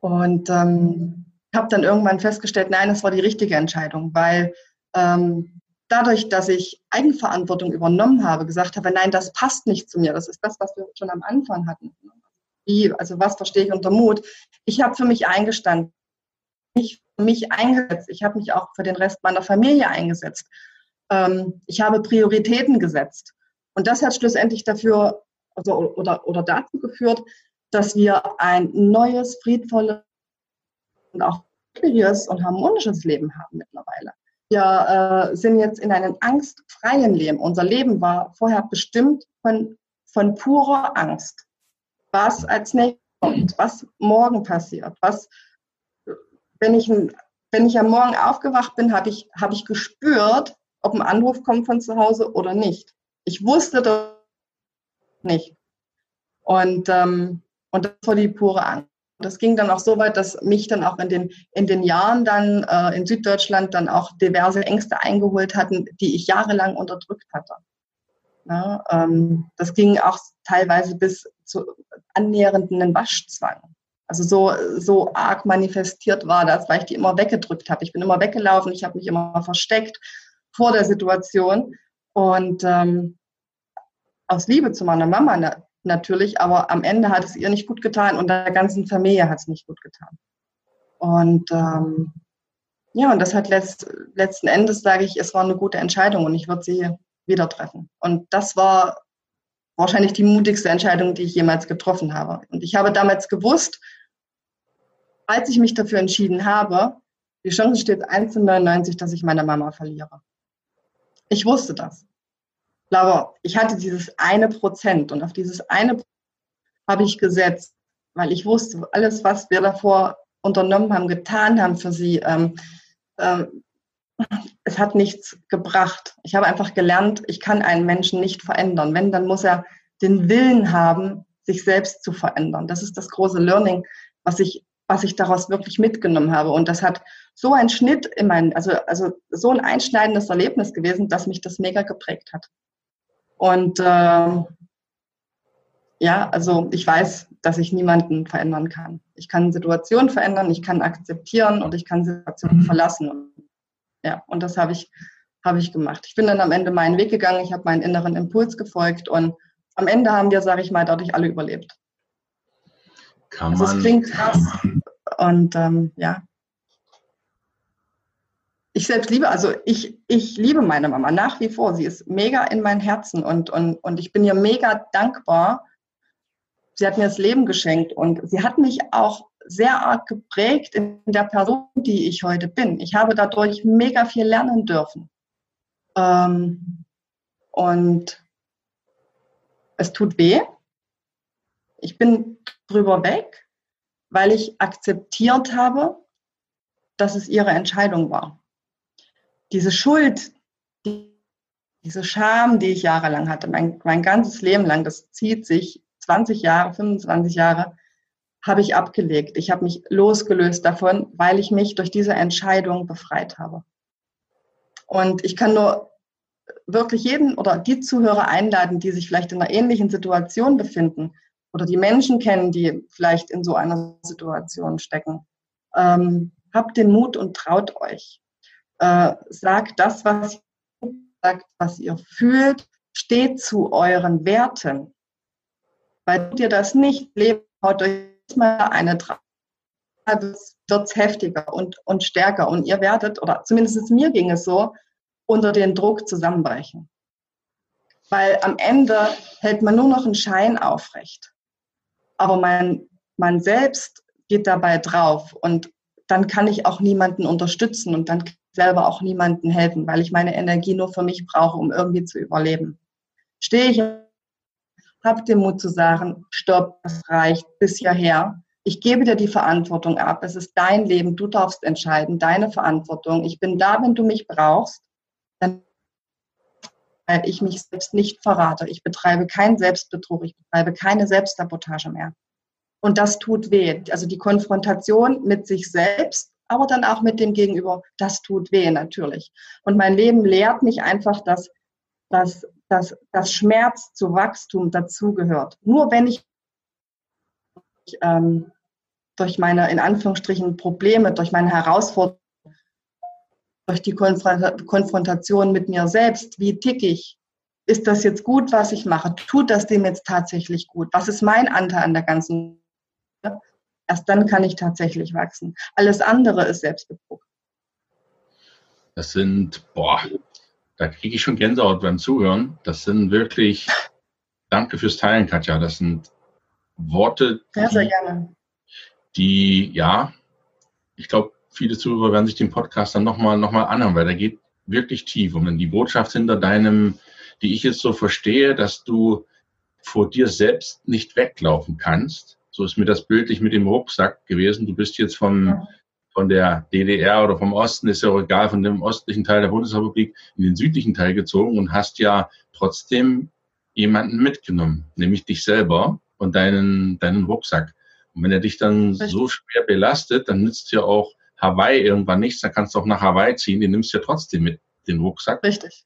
Und ähm, habe dann irgendwann festgestellt, nein, es war die richtige Entscheidung, weil ähm, dadurch, dass ich Eigenverantwortung übernommen habe, gesagt habe, nein, das passt nicht zu mir. Das ist das, was wir schon am Anfang hatten. Wie, also was verstehe ich unter Mut? Ich habe für mich eingestanden, ich für mich eingesetzt. Ich habe mich auch für den Rest meiner Familie eingesetzt. Ähm, ich habe Prioritäten gesetzt. Und das hat schlussendlich dafür also, oder, oder dazu geführt, dass wir ein neues, friedvolles und auch und harmonisches Leben haben mittlerweile. Wir äh, sind jetzt in einem angstfreien Leben. Unser Leben war vorher bestimmt von, von purer Angst. Was als nächstes kommt, was morgen passiert, was, wenn ich, wenn ich am Morgen aufgewacht bin, habe ich, hab ich gespürt, ob ein Anruf kommt von zu Hause oder nicht. Ich wusste das nicht. Und, ähm, und das war die pure Angst. Das ging dann auch so weit, dass mich dann auch in den, in den Jahren dann äh, in Süddeutschland dann auch diverse Ängste eingeholt hatten, die ich jahrelang unterdrückt hatte. Ja, ähm, das ging auch teilweise bis zu annähernden Waschzwang. Also so, so arg manifestiert war das, weil ich die immer weggedrückt habe. Ich bin immer weggelaufen, ich habe mich immer versteckt vor der Situation. Und ähm, aus Liebe zu meiner Mama na, natürlich, aber am Ende hat es ihr nicht gut getan und der ganzen Familie hat es nicht gut getan. Und ähm, ja, und das hat letzt, letzten Endes, sage ich, es war eine gute Entscheidung und ich würde sie wieder treffen. Und das war wahrscheinlich die mutigste Entscheidung, die ich jemals getroffen habe. Und ich habe damals gewusst, als ich mich dafür entschieden habe, die Chance steht 1 in 99, dass ich meine Mama verliere. Ich wusste das. Aber ich hatte dieses eine Prozent und auf dieses eine habe ich gesetzt, weil ich wusste, alles, was wir davor unternommen haben, getan haben für sie, ähm, ähm, es hat nichts gebracht. Ich habe einfach gelernt, ich kann einen Menschen nicht verändern. Wenn, dann muss er den Willen haben, sich selbst zu verändern. Das ist das große Learning, was ich, was ich daraus wirklich mitgenommen habe. Und das hat so ein Schnitt in meinen, also, also so ein einschneidendes Erlebnis gewesen, dass mich das mega geprägt hat. Und äh, ja, also ich weiß, dass ich niemanden verändern kann. Ich kann Situationen verändern, ich kann akzeptieren und ich kann Situationen mhm. verlassen. Ja, und das habe ich, habe ich gemacht. Ich bin dann am Ende meinen Weg gegangen, ich habe meinen inneren Impuls gefolgt und am Ende haben wir, sage ich mal, dadurch alle überlebt. Kann also es klingt krass. Und ähm, ja, ich selbst liebe, also ich, ich liebe meine Mama nach wie vor. Sie ist mega in mein Herzen und, und, und ich bin ihr mega dankbar. Sie hat mir das Leben geschenkt und sie hat mich auch sehr arg geprägt in der Person, die ich heute bin. Ich habe dadurch mega viel lernen dürfen. Ähm, und es tut weh. Ich bin drüber weg, weil ich akzeptiert habe, dass es ihre Entscheidung war diese Schuld, die, diese Scham, die ich jahrelang hatte, mein, mein ganzes Leben lang, das zieht sich 20 Jahre, 25 Jahre, habe ich abgelegt. Ich habe mich losgelöst davon, weil ich mich durch diese Entscheidung befreit habe. Und ich kann nur wirklich jeden oder die Zuhörer einladen, die sich vielleicht in einer ähnlichen Situation befinden oder die Menschen kennen, die vielleicht in so einer Situation stecken. Ähm, habt den Mut und traut euch äh, sagt das, was ihr sagt, was ihr fühlt, steht zu euren Werten. Weil ihr das nicht lebt, haut euch mal eine wird es heftiger und, und stärker. Und ihr werdet, oder zumindest mir ging es so, unter den Druck zusammenbrechen. Weil am Ende hält man nur noch einen Schein aufrecht. Aber man, man selbst geht dabei drauf und dann kann ich auch niemanden unterstützen und dann selber auch niemandem helfen, weil ich meine Energie nur für mich brauche, um irgendwie zu überleben. Stehe ich, habe den Mut zu sagen, stopp, das reicht bis hierher. Ich gebe dir die Verantwortung ab. Es ist dein Leben. Du darfst entscheiden. Deine Verantwortung. Ich bin da, wenn du mich brauchst. Dann weil ich mich selbst nicht verrate. Ich betreibe keinen Selbstbetrug. Ich betreibe keine Selbstsabotage mehr. Und das tut weh. Also die Konfrontation mit sich selbst aber dann auch mit dem Gegenüber, das tut weh natürlich. Und mein Leben lehrt mich einfach, dass, dass, dass, dass Schmerz zu Wachstum dazugehört. Nur wenn ich ähm, durch meine, in Anführungsstrichen, Probleme, durch meine Herausforderungen, durch die Konfrontation mit mir selbst, wie tick ich, ist das jetzt gut, was ich mache? Tut das dem jetzt tatsächlich gut? Was ist mein Anteil an der ganzen Erst dann kann ich tatsächlich wachsen. Alles andere ist Selbstbetrug. Das sind, boah, da kriege ich schon Gänsehaut beim Zuhören. Das sind wirklich, danke fürs Teilen, Katja. Das sind Worte, die, ja, sehr gerne. die, ja, ich glaube, viele Zuhörer werden sich den Podcast dann nochmal noch mal anhören, weil der geht wirklich tief. Und die Botschaft hinter deinem, die ich jetzt so verstehe, dass du vor dir selbst nicht weglaufen kannst. So ist mir das bildlich mit dem Rucksack gewesen. Du bist jetzt vom, ja. von der DDR oder vom Osten, ist ja auch egal, von dem östlichen Teil der Bundesrepublik in den südlichen Teil gezogen und hast ja trotzdem jemanden mitgenommen, nämlich dich selber und deinen, deinen Rucksack. Und wenn er dich dann Richtig. so schwer belastet, dann nützt ja auch Hawaii irgendwann nichts, dann kannst du auch nach Hawaii ziehen, den nimmst du ja trotzdem mit, den Rucksack. Richtig.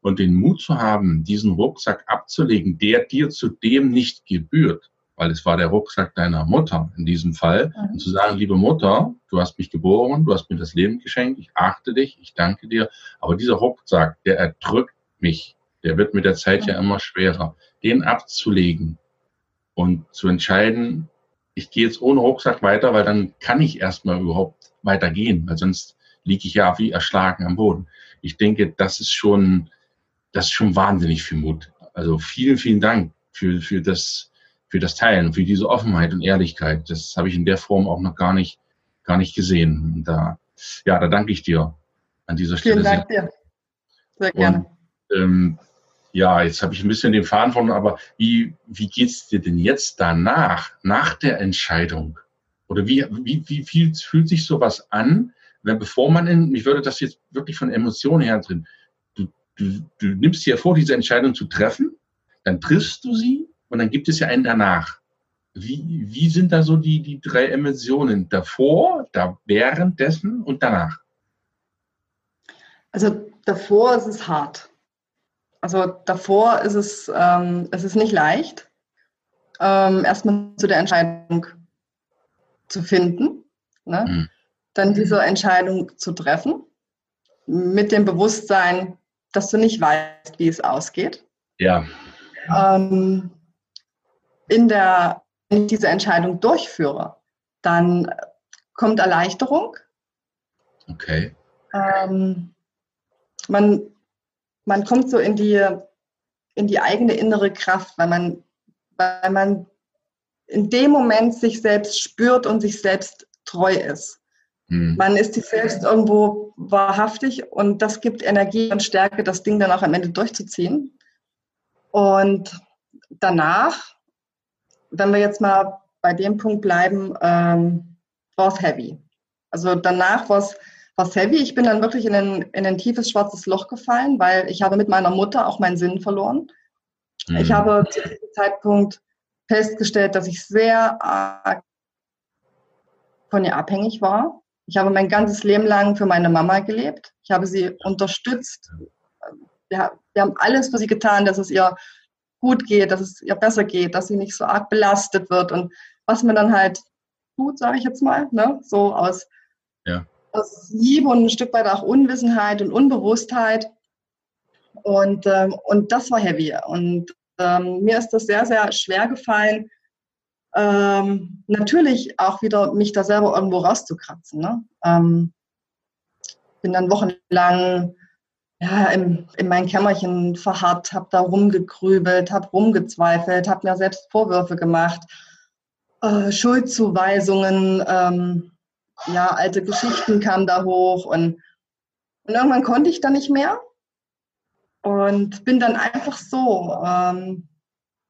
Und den Mut zu haben, diesen Rucksack abzulegen, der dir zudem nicht gebührt, weil es war der Rucksack deiner Mutter in diesem Fall, mhm. und zu sagen, liebe Mutter, du hast mich geboren, du hast mir das Leben geschenkt, ich achte dich, ich danke dir, aber dieser Rucksack, der erdrückt mich, der wird mit der Zeit mhm. ja immer schwerer, den abzulegen und zu entscheiden, ich gehe jetzt ohne Rucksack weiter, weil dann kann ich erstmal überhaupt weitergehen, weil sonst liege ich ja wie erschlagen am Boden. Ich denke, das ist schon, das ist schon wahnsinnig viel Mut. Also vielen, vielen Dank für, für das, für das Teilen, für diese Offenheit und Ehrlichkeit. Das habe ich in der Form auch noch gar nicht, gar nicht gesehen. Und da, ja, da danke ich dir an dieser Stelle. Vielen Dank sehr. dir. Sehr gerne. Und, ähm, ja, jetzt habe ich ein bisschen den Faden von, aber wie, wie geht's dir denn jetzt danach, nach der Entscheidung? Oder wie, wie, wie viel fühlt sich sowas an, wenn bevor man in, mich würde das jetzt wirklich von Emotionen her drin, du, du, du nimmst dir vor, diese Entscheidung zu treffen, dann triffst du sie und dann gibt es ja einen danach. Wie, wie sind da so die, die drei Emotionen davor, da währenddessen und danach? Also davor ist es hart. Also davor ist es, ähm, es ist nicht leicht, ähm, erstmal zu der Entscheidung zu finden, ne? Mhm. dann diese Entscheidung zu treffen, mit dem Bewusstsein, dass du nicht weißt, wie es ausgeht. Ja. Ähm, in der, wenn ich diese Entscheidung durchführe, dann kommt Erleichterung. Okay. Ähm, man man kommt so in die, in die eigene innere Kraft, weil man, weil man in dem Moment sich selbst spürt und sich selbst treu ist. Mhm. Man ist sich selbst irgendwo wahrhaftig und das gibt Energie und Stärke, das Ding dann auch am Ende durchzuziehen. Und danach, wenn wir jetzt mal bei dem Punkt bleiben, ähm, war es heavy. Also danach war es was heavy. Ich bin dann wirklich in ein, in ein tiefes schwarzes Loch gefallen, weil ich habe mit meiner Mutter auch meinen Sinn verloren. Mhm. Ich habe zu diesem Zeitpunkt festgestellt, dass ich sehr arg von ihr abhängig war. Ich habe mein ganzes Leben lang für meine Mama gelebt. Ich habe sie unterstützt. Wir, wir haben alles für sie getan, dass es ihr gut geht, dass es ihr besser geht, dass sie nicht so arg belastet wird und was man dann halt tut, sage ich jetzt mal, ne? so aus ja aus Liebe und ein Stück weit auch Unwissenheit und Unbewusstheit. Und, ähm, und das war heavy. Und ähm, mir ist das sehr, sehr schwer gefallen, ähm, natürlich auch wieder mich da selber irgendwo rauszukratzen. Ne? Ähm, bin dann wochenlang ja, im, in mein Kämmerchen verharrt, habe da rumgegrübelt, habe rumgezweifelt, habe mir selbst Vorwürfe gemacht, äh, Schuldzuweisungen, ähm, ja, alte Geschichten kamen da hoch und, und irgendwann konnte ich da nicht mehr und bin dann einfach so, ähm,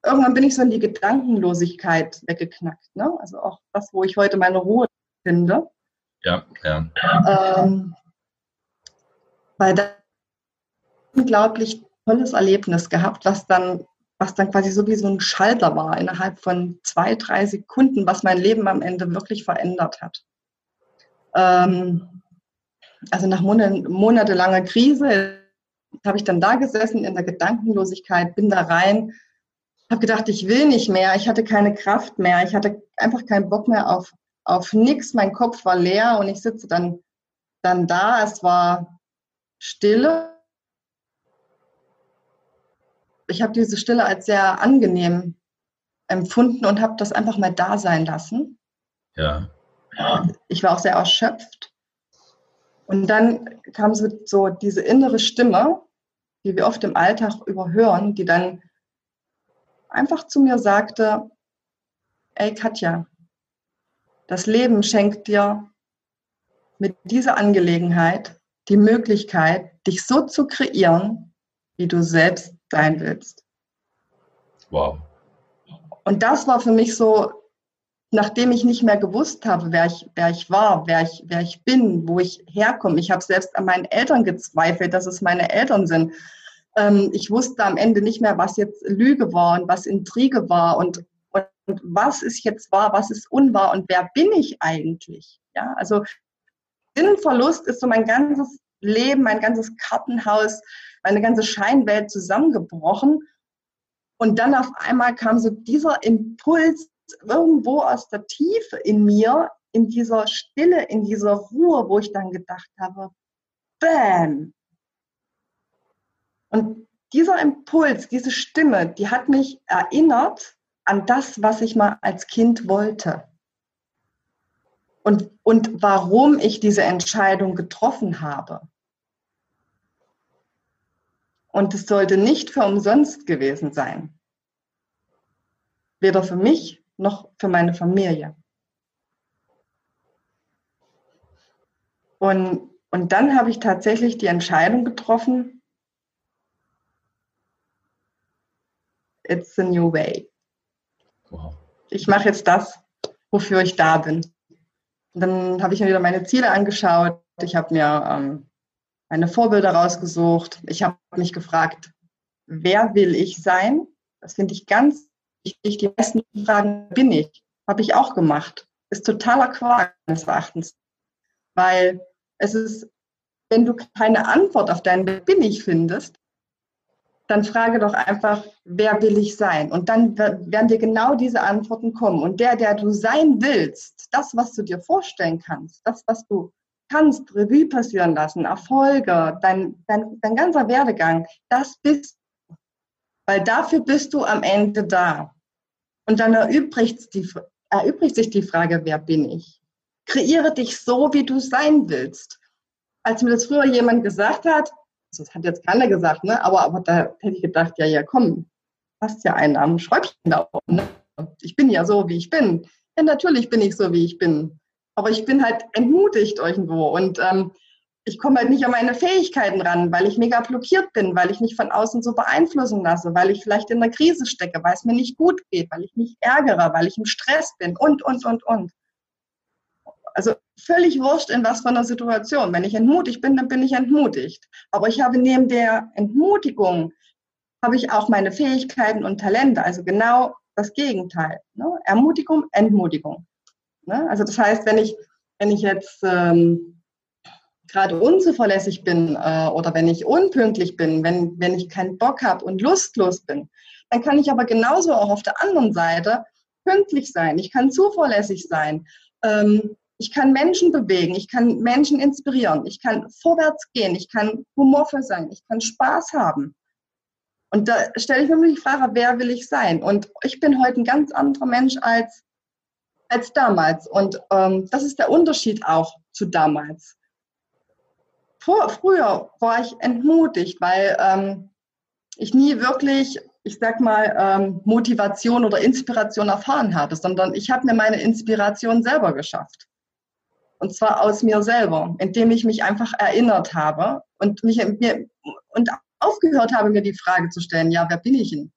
irgendwann bin ich so in die Gedankenlosigkeit weggeknackt. Ne? Also auch das, wo ich heute meine Ruhe finde. Ja, ja. Ähm, weil da unglaublich tolles Erlebnis gehabt, was dann, was dann quasi so wie so ein Schalter war innerhalb von zwei, drei Sekunden, was mein Leben am Ende wirklich verändert hat. Ähm, also nach monatelanger Krise habe ich dann da gesessen in der Gedankenlosigkeit, bin da rein, habe gedacht, ich will nicht mehr, ich hatte keine Kraft mehr, ich hatte einfach keinen Bock mehr auf, auf nichts, mein Kopf war leer und ich sitze dann, dann da, es war Stille. Ich habe diese Stille als sehr angenehm empfunden und habe das einfach mal da sein lassen. Ja ich war auch sehr erschöpft. Und dann kam so, so diese innere Stimme, die wir oft im Alltag überhören, die dann einfach zu mir sagte, ey Katja, das Leben schenkt dir mit dieser Angelegenheit die Möglichkeit, dich so zu kreieren, wie du selbst sein willst. Wow. Und das war für mich so, nachdem ich nicht mehr gewusst habe, wer ich, wer ich war, wer ich, wer ich bin, wo ich herkomme. Ich habe selbst an meinen Eltern gezweifelt, dass es meine Eltern sind. Ähm, ich wusste am Ende nicht mehr, was jetzt Lüge war und was Intrige war und, und, und was ist jetzt wahr, was ist unwahr und wer bin ich eigentlich? Ja, also Sinnverlust ist so mein ganzes Leben, mein ganzes Kartenhaus, meine ganze Scheinwelt zusammengebrochen. Und dann auf einmal kam so dieser Impuls irgendwo aus der Tiefe in mir, in dieser Stille, in dieser Ruhe, wo ich dann gedacht habe, Bam! Und dieser Impuls, diese Stimme, die hat mich erinnert an das, was ich mal als Kind wollte. Und, und warum ich diese Entscheidung getroffen habe. Und es sollte nicht für umsonst gewesen sein. Weder für mich noch für meine Familie. Und, und dann habe ich tatsächlich die Entscheidung getroffen, it's a new way. Wow. Ich mache jetzt das, wofür ich da bin. Und dann habe ich mir wieder meine Ziele angeschaut. Ich habe mir ähm, meine Vorbilder rausgesucht. Ich habe mich gefragt, wer will ich sein? Das finde ich ganz wichtig. Die meisten Fragen, bin ich? Habe ich auch gemacht. Ist totaler Quark meines Erachtens. Weil es ist, wenn du keine Antwort auf dein Bin ich findest, dann frage doch einfach, wer will ich sein? Und dann werden dir genau diese Antworten kommen. Und der, der du sein willst, das, was du dir vorstellen kannst, das, was du kannst Revue passieren lassen, Erfolge, dein, dein, dein ganzer Werdegang, das bist du. Weil dafür bist du am Ende da. Und dann erübrigt, die, erübrigt sich die Frage, wer bin ich? Kreiere dich so, wie du sein willst. Als mir das früher jemand gesagt hat, das hat jetzt keiner gesagt, ne? aber, aber da hätte ich gedacht, ja, ja, komm, hast ja einen am Schräubchen da oben. Ne? Ich bin ja so, wie ich bin. Ja, natürlich bin ich so, wie ich bin aber ich bin halt entmutigt irgendwo und ähm, ich komme halt nicht an meine Fähigkeiten ran, weil ich mega blockiert bin, weil ich mich von außen so beeinflussen lasse, weil ich vielleicht in einer Krise stecke, weil es mir nicht gut geht, weil ich mich ärgere, weil ich im Stress bin und, und, und, und. Also völlig wurscht in was von einer Situation. Wenn ich entmutigt bin, dann bin ich entmutigt. Aber ich habe neben der Entmutigung, habe ich auch meine Fähigkeiten und Talente, also genau das Gegenteil. Ne? Ermutigung, Entmutigung. Ne? Also das heißt, wenn ich, wenn ich jetzt ähm, gerade unzuverlässig bin äh, oder wenn ich unpünktlich bin, wenn, wenn ich keinen Bock habe und lustlos bin, dann kann ich aber genauso auch auf der anderen Seite pünktlich sein. Ich kann zuverlässig sein. Ähm, ich kann Menschen bewegen, ich kann Menschen inspirieren, ich kann vorwärts gehen, ich kann humorvoll sein, ich kann Spaß haben. Und da stelle ich mir die Frage, wer will ich sein? Und ich bin heute ein ganz anderer Mensch als als damals. Und ähm, das ist der Unterschied auch zu damals. Vor, früher war ich entmutigt, weil ähm, ich nie wirklich, ich sag mal, ähm, Motivation oder Inspiration erfahren habe, sondern ich habe mir meine Inspiration selber geschafft. Und zwar aus mir selber, indem ich mich einfach erinnert habe und mich mir, und aufgehört habe, mir die Frage zu stellen, ja, wer bin ich denn?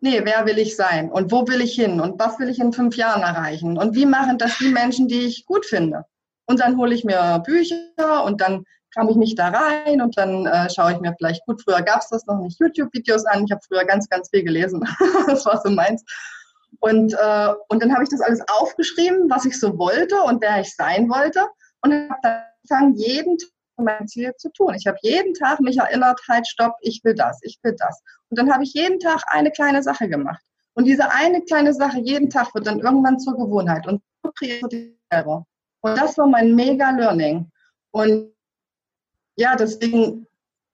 Nee, wer will ich sein und wo will ich hin und was will ich in fünf Jahren erreichen und wie machen das die Menschen, die ich gut finde. Und dann hole ich mir Bücher und dann kam ich mich da rein und dann äh, schaue ich mir vielleicht, gut, früher gab es das noch nicht, YouTube-Videos an. Ich habe früher ganz, ganz viel gelesen. das war so meins. Und, äh, und dann habe ich das alles aufgeschrieben, was ich so wollte und wer ich sein wollte. Und habe dann jeden Tag mein Ziel zu tun. Ich habe jeden Tag mich erinnert, halt, stopp, ich will das, ich will das. Und dann habe ich jeden Tag eine kleine Sache gemacht. Und diese eine kleine Sache jeden Tag wird dann irgendwann zur Gewohnheit und so kreierst selber. Und das war mein mega Learning. Und ja, deswegen,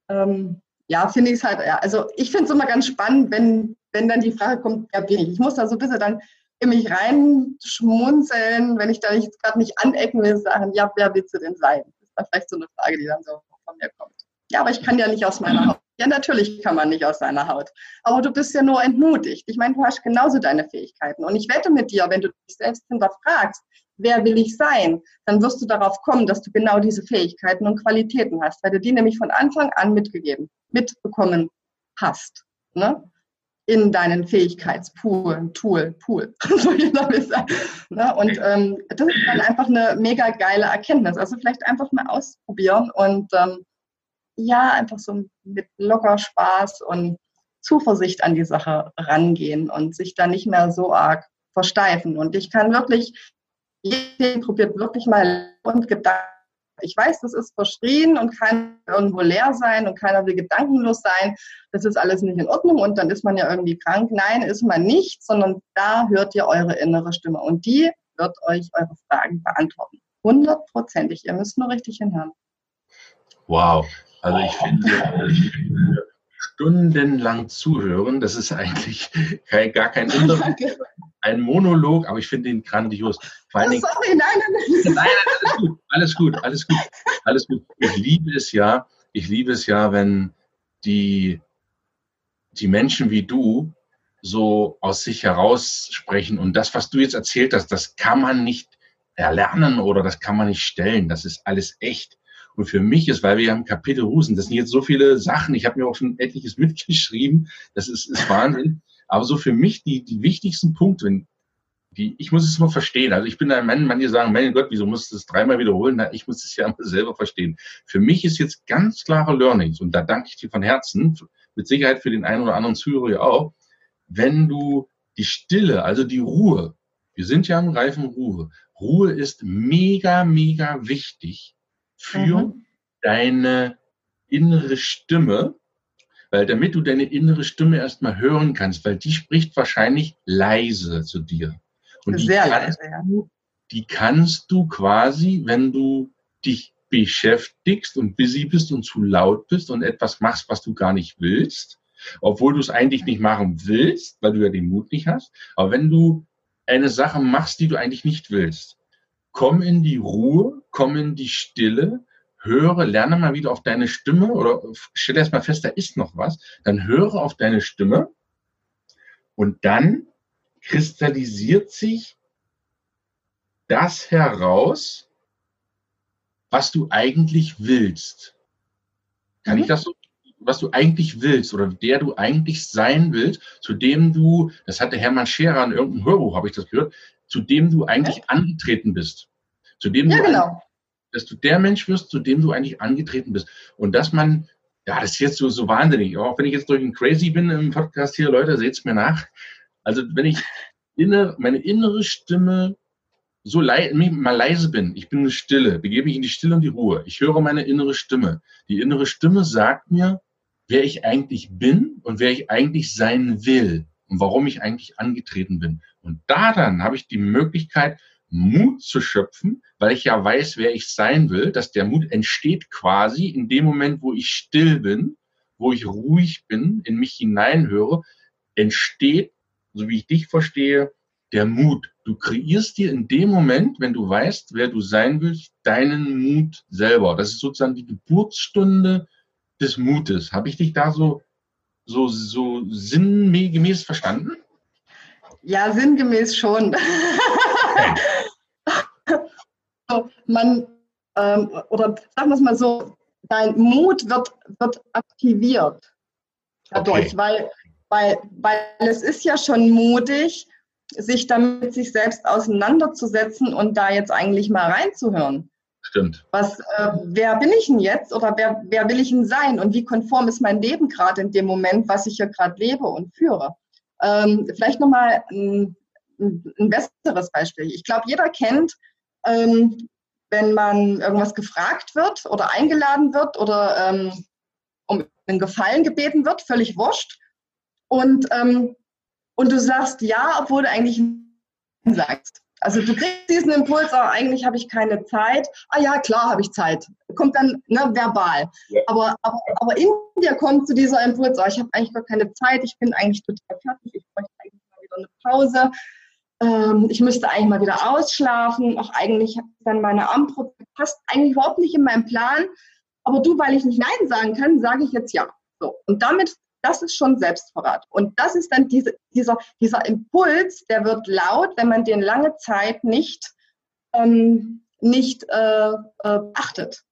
ähm, ja, finde ich es halt, ja, also ich finde es immer ganz spannend, wenn, wenn dann die Frage kommt, wer bin ich? Ich muss da so ein bisschen dann in mich reinschmunzeln, wenn ich da nicht gerade nicht anecken will, sagen, ja, wer willst du denn sein? Ist vielleicht so eine Frage, die dann so von mir kommt. Ja, aber ich kann ja nicht aus meiner Haut. Ja, natürlich kann man nicht aus seiner Haut. Aber du bist ja nur entmutigt. Ich meine, du hast genauso deine Fähigkeiten. Und ich wette mit dir, wenn du dich selbst hinterfragst, wer will ich sein, dann wirst du darauf kommen, dass du genau diese Fähigkeiten und Qualitäten hast, weil du die nämlich von Anfang an mitgegeben, mitbekommen hast. Ne? In deinen Fähigkeitspool, Tool, Pool, ich damit sagen. Ne? Und ähm, das ist dann einfach eine mega geile Erkenntnis. Also vielleicht einfach mal ausprobieren und ähm, ja, einfach so mit locker Spaß und Zuversicht an die Sache rangehen und sich da nicht mehr so arg versteifen. Und ich kann wirklich, jeder probiert wirklich mal und Gedanken ich weiß, das ist verschrien und kann irgendwo leer sein und keiner will gedankenlos sein. Das ist alles nicht in Ordnung und dann ist man ja irgendwie krank. Nein, ist man nicht, sondern da hört ihr eure innere Stimme und die wird euch eure Fragen beantworten. Hundertprozentig. Ihr müsst nur richtig hinhören. Wow. Also ich finde, ich finde stundenlang zuhören, das ist eigentlich gar kein Interview, ein Monolog, aber ich finde ihn grandios. Vor allen oh, sorry, nein, nein, nein. nein, alles gut, alles gut, alles gut. Ich liebe es ja, ich liebe es ja, wenn die, die Menschen wie du so aus sich heraus sprechen und das, was du jetzt erzählt hast, das kann man nicht erlernen oder das kann man nicht stellen. Das ist alles echt. Und für mich ist, weil wir haben Kapitel Husen, das sind jetzt so viele Sachen, ich habe mir auch schon etliches mitgeschrieben, das ist, ist Wahnsinn. Aber so für mich die, die wichtigsten Punkte, die, ich muss es immer verstehen. Also ich bin ein Mann, manche sagen, mein Gott, wieso musst du es dreimal wiederholen? Na, ich muss es ja selber verstehen. Für mich ist jetzt ganz klare Learnings und da danke ich dir von Herzen, mit Sicherheit für den einen oder anderen Zuhörer ja auch, wenn du die Stille, also die Ruhe, wir sind ja im reifen Ruhe. Ruhe ist mega, mega wichtig für mhm. deine innere Stimme, weil damit du deine innere Stimme erstmal hören kannst, weil die spricht wahrscheinlich leise zu dir. Und Sehr die, kannst, leise, ja. die kannst du quasi, wenn du dich beschäftigst und busy bist und zu laut bist und etwas machst, was du gar nicht willst, obwohl du es eigentlich nicht machen willst, weil du ja den Mut nicht hast. Aber wenn du eine Sache machst, die du eigentlich nicht willst, komm in die Ruhe, komm in die Stille, höre, lerne mal wieder auf deine Stimme oder stell erst mal fest, da ist noch was, dann höre auf deine Stimme und dann kristallisiert sich das heraus, was du eigentlich willst. Kann mhm. ich das so? Was du eigentlich willst oder der du eigentlich sein willst, zu dem du, das hatte Hermann Scherer in irgendeinem Hörbuch, habe ich das gehört, zu dem du eigentlich ja. angetreten bist. Zu dem ja, du genau dass du der Mensch wirst, zu dem du eigentlich angetreten bist. Und dass man, ja, das ist jetzt so, so wahnsinnig, auch wenn ich jetzt durch ein Crazy bin im Podcast hier, Leute, seht's mir nach. Also wenn ich inner, meine innere Stimme so lei mal leise bin, ich bin eine Stille, begebe ich in die Stille und die Ruhe. Ich höre meine innere Stimme. Die innere Stimme sagt mir, wer ich eigentlich bin und wer ich eigentlich sein will und warum ich eigentlich angetreten bin. Und da dann habe ich die Möglichkeit, Mut zu schöpfen, weil ich ja weiß, wer ich sein will, dass der Mut entsteht quasi in dem Moment, wo ich still bin, wo ich ruhig bin, in mich hineinhöre, entsteht, so wie ich dich verstehe, der Mut. Du kreierst dir in dem Moment, wenn du weißt, wer du sein willst, deinen Mut selber. Das ist sozusagen die Geburtsstunde des Mutes. Habe ich dich da so, so, so sinngemäß verstanden? Ja, sinngemäß schon. man, ähm, oder sagen wir es mal so, dein Mut wird, wird aktiviert dadurch, okay. weil, weil, weil es ist ja schon mutig, sich damit sich selbst auseinanderzusetzen und da jetzt eigentlich mal reinzuhören. Stimmt. Was, äh, wer bin ich denn jetzt oder wer, wer will ich denn sein und wie konform ist mein Leben gerade in dem Moment, was ich hier gerade lebe und führe? Ähm, vielleicht nochmal ein, ein besseres Beispiel. Ich glaube, jeder kennt ähm, wenn man irgendwas gefragt wird oder eingeladen wird oder ähm, um einen Gefallen gebeten wird, völlig wurscht. Und, ähm, und du sagst ja, obwohl du eigentlich sagst. Also du kriegst diesen Impuls, aber eigentlich habe ich keine Zeit. Ah ja, klar habe ich Zeit. Kommt dann ne, verbal. Ja. Aber, aber, aber in dir kommt zu dieser Impuls, oh, ich habe eigentlich gar keine Zeit, ich bin eigentlich total fertig, ich bräuchte eigentlich mal wieder eine Pause ähm, ich müsste eigentlich mal wieder ausschlafen, auch eigentlich dann meine Armbrust passt eigentlich überhaupt nicht in meinen Plan. Aber du, weil ich nicht Nein sagen kann, sage ich jetzt ja. So. Und damit, das ist schon Selbstverrat. Und das ist dann diese, dieser, dieser Impuls, der wird laut, wenn man den lange Zeit nicht ähm, nicht äh, äh, beachtet.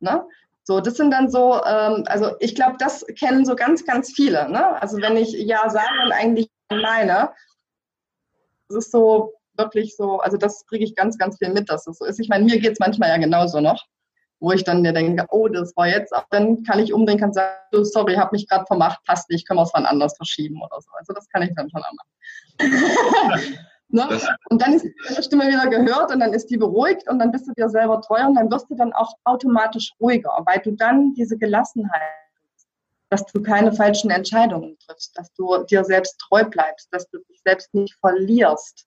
Ne? So, das sind dann so, ähm, also ich glaube, das kennen so ganz, ganz viele. Ne? Also wenn ich ja sage und eigentlich meine, ist so wirklich so, also das kriege ich ganz, ganz viel mit, dass es so ist. Ich meine, mir geht es manchmal ja genauso noch, wo ich dann mir denke, oh, das war jetzt, dann kann ich umdrehen, kann sagen, oh, sorry, habe mich gerade vermacht, passt nicht, können wir es wann anders verschieben oder so. Also das kann ich dann schon machen. Ne? Und dann ist die Stimme wieder gehört und dann ist die beruhigt und dann bist du dir selber treu und dann wirst du dann auch automatisch ruhiger, weil du dann diese Gelassenheit dass du keine falschen Entscheidungen triffst, dass du dir selbst treu bleibst, dass du dich selbst nicht verlierst,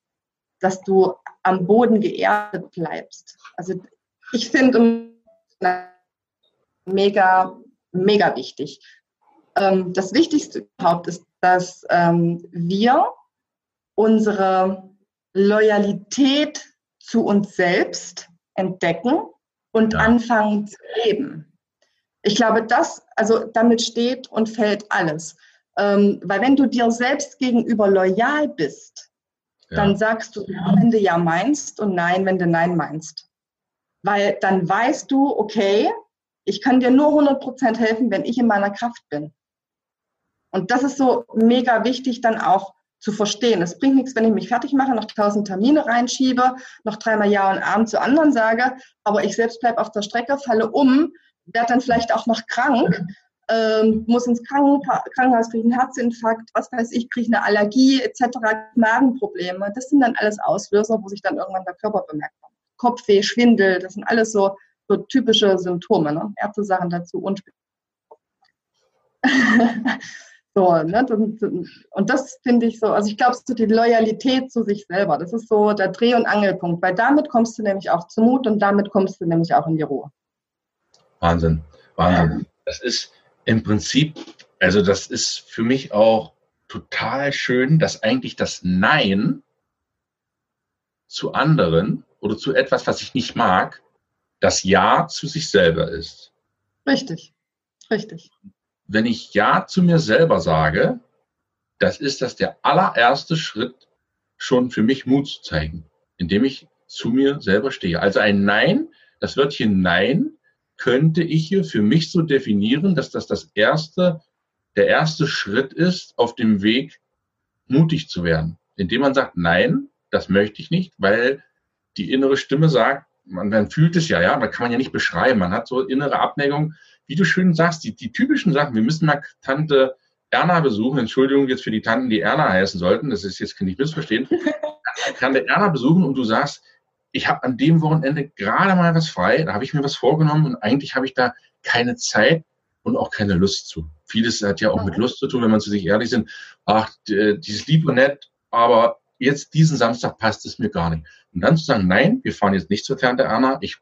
dass du am Boden geerdet bleibst. Also ich finde mega, mega wichtig. Ähm, das Wichtigste überhaupt ist, dass ähm, wir unsere Loyalität zu uns selbst entdecken und ja. anfangen zu leben. Ich glaube, das, also damit steht und fällt alles. Ähm, weil wenn du dir selbst gegenüber loyal bist, ja. dann sagst du ja, wenn du ja meinst und nein, wenn du nein meinst. Weil dann weißt du, okay, ich kann dir nur 100% helfen, wenn ich in meiner Kraft bin. Und das ist so mega wichtig, dann auch zu verstehen. Es bringt nichts, wenn ich mich fertig mache, noch tausend Termine reinschiebe, noch dreimal Ja und Abend zu anderen sage, aber ich selbst bleibe auf der Strecke, falle um, werde dann vielleicht auch noch krank, ähm, muss ins Kranken Krankenhaus, kriege einen Herzinfarkt, was weiß ich, kriege eine Allergie etc., Magenprobleme. Das sind dann alles Auslöser, wo sich dann irgendwann der Körper bemerkt. Kopfweh, Schwindel, das sind alles so, so typische Symptome. Ne? Ärzte sagen dazu und So, ne? Und das finde ich so, also ich glaube, so die Loyalität zu sich selber, das ist so der Dreh- und Angelpunkt, weil damit kommst du nämlich auch zu Mut und damit kommst du nämlich auch in die Ruhe. Wahnsinn, Wahnsinn. Das ist im Prinzip, also das ist für mich auch total schön, dass eigentlich das Nein zu anderen oder zu etwas, was ich nicht mag, das Ja zu sich selber ist. Richtig, richtig wenn ich Ja zu mir selber sage, das ist das der allererste Schritt, schon für mich Mut zu zeigen, indem ich zu mir selber stehe. Also ein Nein, das Wörtchen Nein könnte ich hier für mich so definieren, dass das das erste, der erste Schritt ist auf dem Weg, mutig zu werden, indem man sagt, nein, das möchte ich nicht, weil die innere Stimme sagt, man, man fühlt es ja, ja, man kann man ja nicht beschreiben. Man hat so innere Abneigung, wie du schön sagst, die, die typischen Sachen, wir müssen mal Tante Erna besuchen. Entschuldigung jetzt für die Tanten, die Erna heißen sollten. Das ist jetzt kann ich missverstehen. Tante Erna besuchen und du sagst, ich habe an dem Wochenende gerade mal was frei, da habe ich mir was vorgenommen und eigentlich habe ich da keine Zeit und auch keine Lust zu. Vieles hat ja auch mit Lust zu tun, wenn man zu sich ehrlich sind. Ach, dieses lieb und nett, aber jetzt diesen Samstag passt es mir gar nicht. Und dann zu sagen, nein, wir fahren jetzt nicht zur Tante Erna, ich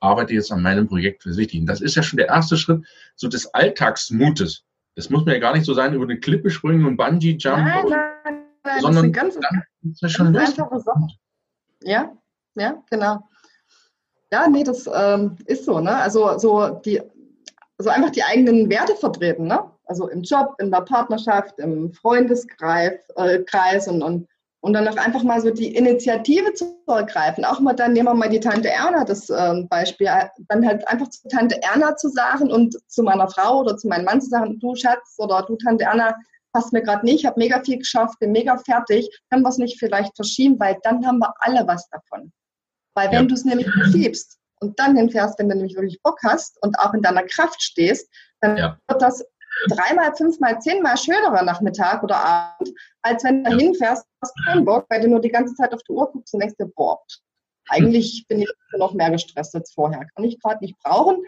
arbeite jetzt an meinem Projekt für sich. Das ist ja schon der erste Schritt so des Alltagsmutes. Das muss mir ja gar nicht so sein, über eine Klippe springen und Bungee-Jump. Nein, nein, nein, sondern das ist ganz, ist ja schon ganz einfache Sache. Ja, ja, genau. Ja, nee, das ähm, ist so, ne? Also so die, also einfach die eigenen Werte vertreten, ne? Also im Job, in der Partnerschaft, im Freundeskreis äh, Kreis und, und und dann auch einfach mal so die Initiative zu ergreifen. Auch mal dann nehmen wir mal die Tante Erna das äh, Beispiel, dann halt einfach zu Tante Erna zu sagen und zu meiner Frau oder zu meinem Mann zu sagen, du Schatz oder du Tante Erna, passt mir gerade nicht, ich habe mega viel geschafft, bin mega fertig, können wir es nicht vielleicht verschieben, weil dann haben wir alle was davon. Weil wenn ja. du es nämlich verschiebst und dann hinfährst, wenn du nämlich wirklich Bock hast und auch in deiner Kraft stehst, dann ja. wird das dreimal, fünfmal, zehnmal schönerer Nachmittag oder Abend, als wenn du ja. hinfährst, hast keinen Bock, weil du nur die ganze Zeit auf die Uhr guckst und denkst dir, boah, eigentlich bin ich noch mehr gestresst als vorher. Kann ich gerade nicht brauchen.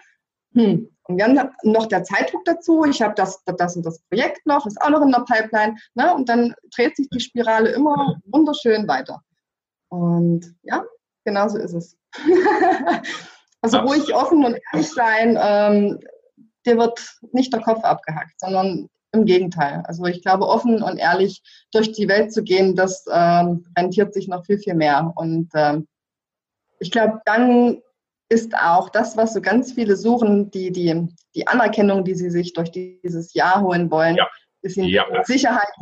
Hm. Und dann noch der Zeitdruck dazu. Ich habe das, das und das Projekt noch, ist auch noch in der Pipeline. Ne? Und dann dreht sich die Spirale immer wunderschön weiter. Und ja, genau so ist es. also ruhig offen und ehrlich sein, ähm, dir wird nicht der Kopf abgehackt, sondern im Gegenteil. Also ich glaube, offen und ehrlich durch die Welt zu gehen, das ähm, rentiert sich noch viel, viel mehr. Und ähm, ich glaube, dann ist auch das, was so ganz viele suchen, die, die, die Anerkennung, die sie sich durch dieses Jahr holen wollen, ja. ist ihnen ja. Sicherheit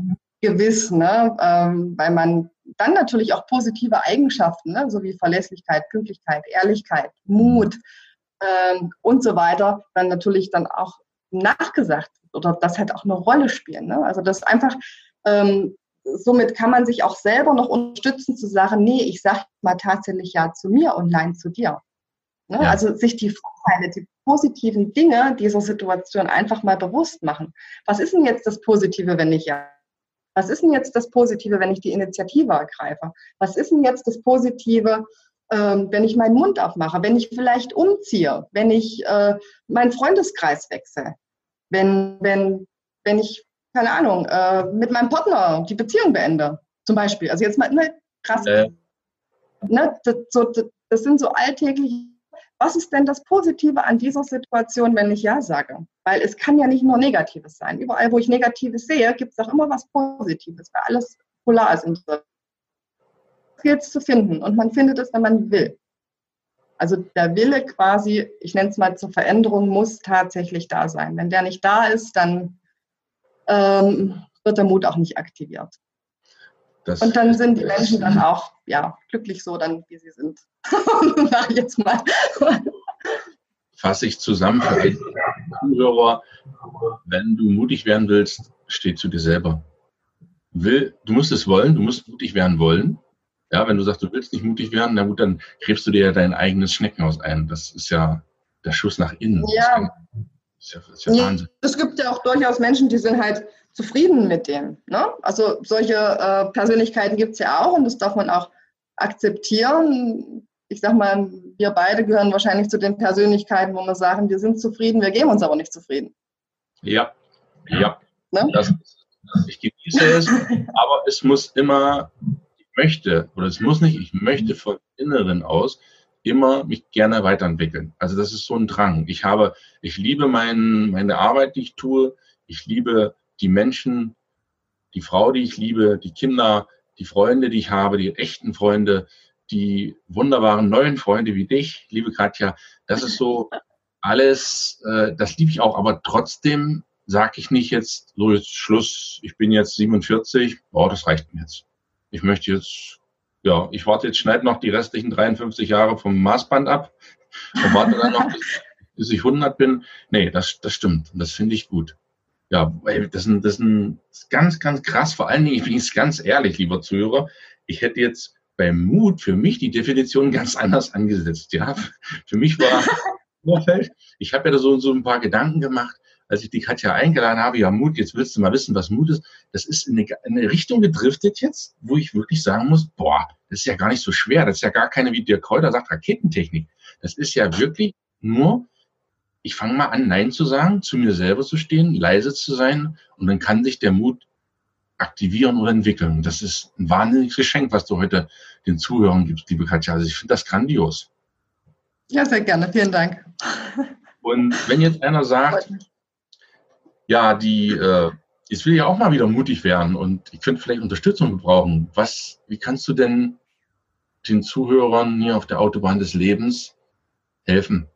gewiss, ne? Ähm, weil man dann natürlich auch positive Eigenschaften, ne, so wie Verlässlichkeit, Pünktlichkeit, Ehrlichkeit, Mut ähm, und so weiter, dann natürlich dann auch nachgesagt oder das halt auch eine Rolle spielen. Ne? Also das einfach, ähm, somit kann man sich auch selber noch unterstützen zu sagen, nee, ich sage mal tatsächlich ja zu mir und nein zu dir. Ne? Ja. Also sich die Vorteile, die positiven Dinge dieser Situation einfach mal bewusst machen. Was ist denn jetzt das Positive, wenn ich ja was ist denn jetzt das Positive, wenn ich die Initiative ergreife? Was ist denn jetzt das Positive, ähm, wenn ich meinen Mund aufmache, wenn ich vielleicht umziehe, wenn ich äh, meinen Freundeskreis wechsle, wenn, wenn, wenn ich, keine Ahnung, äh, mit meinem Partner die Beziehung beende, zum Beispiel. Also jetzt mal, ne, krass. Äh. Ne, das, so, das sind so alltägliche was ist denn das Positive an dieser Situation, wenn ich Ja sage? Weil es kann ja nicht nur Negatives sein. Überall, wo ich Negatives sehe, gibt es auch immer was Positives, weil alles polar ist. Das gilt es zu finden und man findet es, wenn man will. Also der Wille quasi, ich nenne es mal zur Veränderung, muss tatsächlich da sein. Wenn der nicht da ist, dann ähm, wird der Mut auch nicht aktiviert. Das und dann sind die Menschen dann auch ja, glücklich so, dann wie sie sind. Ich jetzt mal. Fasse ich zusammen für die Zuhörer, wenn du mutig werden willst, steh zu dir selber. Will, du musst es wollen, du musst mutig werden wollen. Ja, wenn du sagst, du willst nicht mutig werden, na gut, dann gräbst du dir ja dein eigenes Schneckenhaus ein. Das ist ja der Schuss nach innen. Ja. Ist ja, ist ja Wahnsinn. Es gibt ja auch durchaus Menschen, die sind halt zufrieden mit dem. Ne? Also solche äh, Persönlichkeiten gibt es ja auch und das darf man auch akzeptieren. Ich sag mal, wir beide gehören wahrscheinlich zu den Persönlichkeiten, wo wir sagen, wir sind zufrieden, wir geben uns aber nicht zufrieden. Ja, ja. Ne? Das, ich genieße es, aber es muss immer, ich möchte, oder es muss nicht, ich möchte von Inneren aus immer mich gerne weiterentwickeln. Also das ist so ein Drang. Ich habe, ich liebe mein, meine Arbeit, die ich tue. Ich liebe die Menschen, die Frau, die ich liebe, die Kinder, die Freunde, die ich habe, die echten Freunde, die wunderbaren neuen Freunde wie dich, liebe Katja. Das ist so alles, äh, das liebe ich auch, aber trotzdem sage ich nicht jetzt, so jetzt Schluss, ich bin jetzt 47, oh, das reicht mir jetzt. Ich möchte jetzt, ja, ich warte jetzt, schneide noch die restlichen 53 Jahre vom Maßband ab und warte dann noch, bis, bis ich 100 bin. Nee, das, das stimmt. Das finde ich gut. Ja, das ist, das ist ganz, ganz krass. Vor allen Dingen, ich bin jetzt ganz ehrlich, lieber Zuhörer, ich hätte jetzt beim Mut für mich die Definition ganz anders angesetzt. Ja, für mich war ich habe ja da so, so ein paar Gedanken gemacht, als ich die Katja eingeladen habe. Ja, Mut, jetzt willst du mal wissen, was Mut ist. Das ist in eine, in eine Richtung gedriftet jetzt, wo ich wirklich sagen muss, boah, das ist ja gar nicht so schwer. Das ist ja gar keine, wie der Kräuter sagt, Raketentechnik. Das ist ja wirklich nur ich fange mal an, Nein zu sagen, zu mir selber zu stehen, leise zu sein und dann kann sich der Mut aktivieren oder entwickeln. Das ist ein wahnsinniges Geschenk, was du heute den Zuhörern gibst, liebe Katja. Also ich finde das grandios. Ja, sehr gerne. Vielen Dank. Und wenn jetzt einer sagt, ja, die, äh, ich will ja auch mal wieder mutig werden und ich könnte vielleicht Unterstützung gebrauchen. Was, wie kannst du denn den Zuhörern hier auf der Autobahn des Lebens helfen?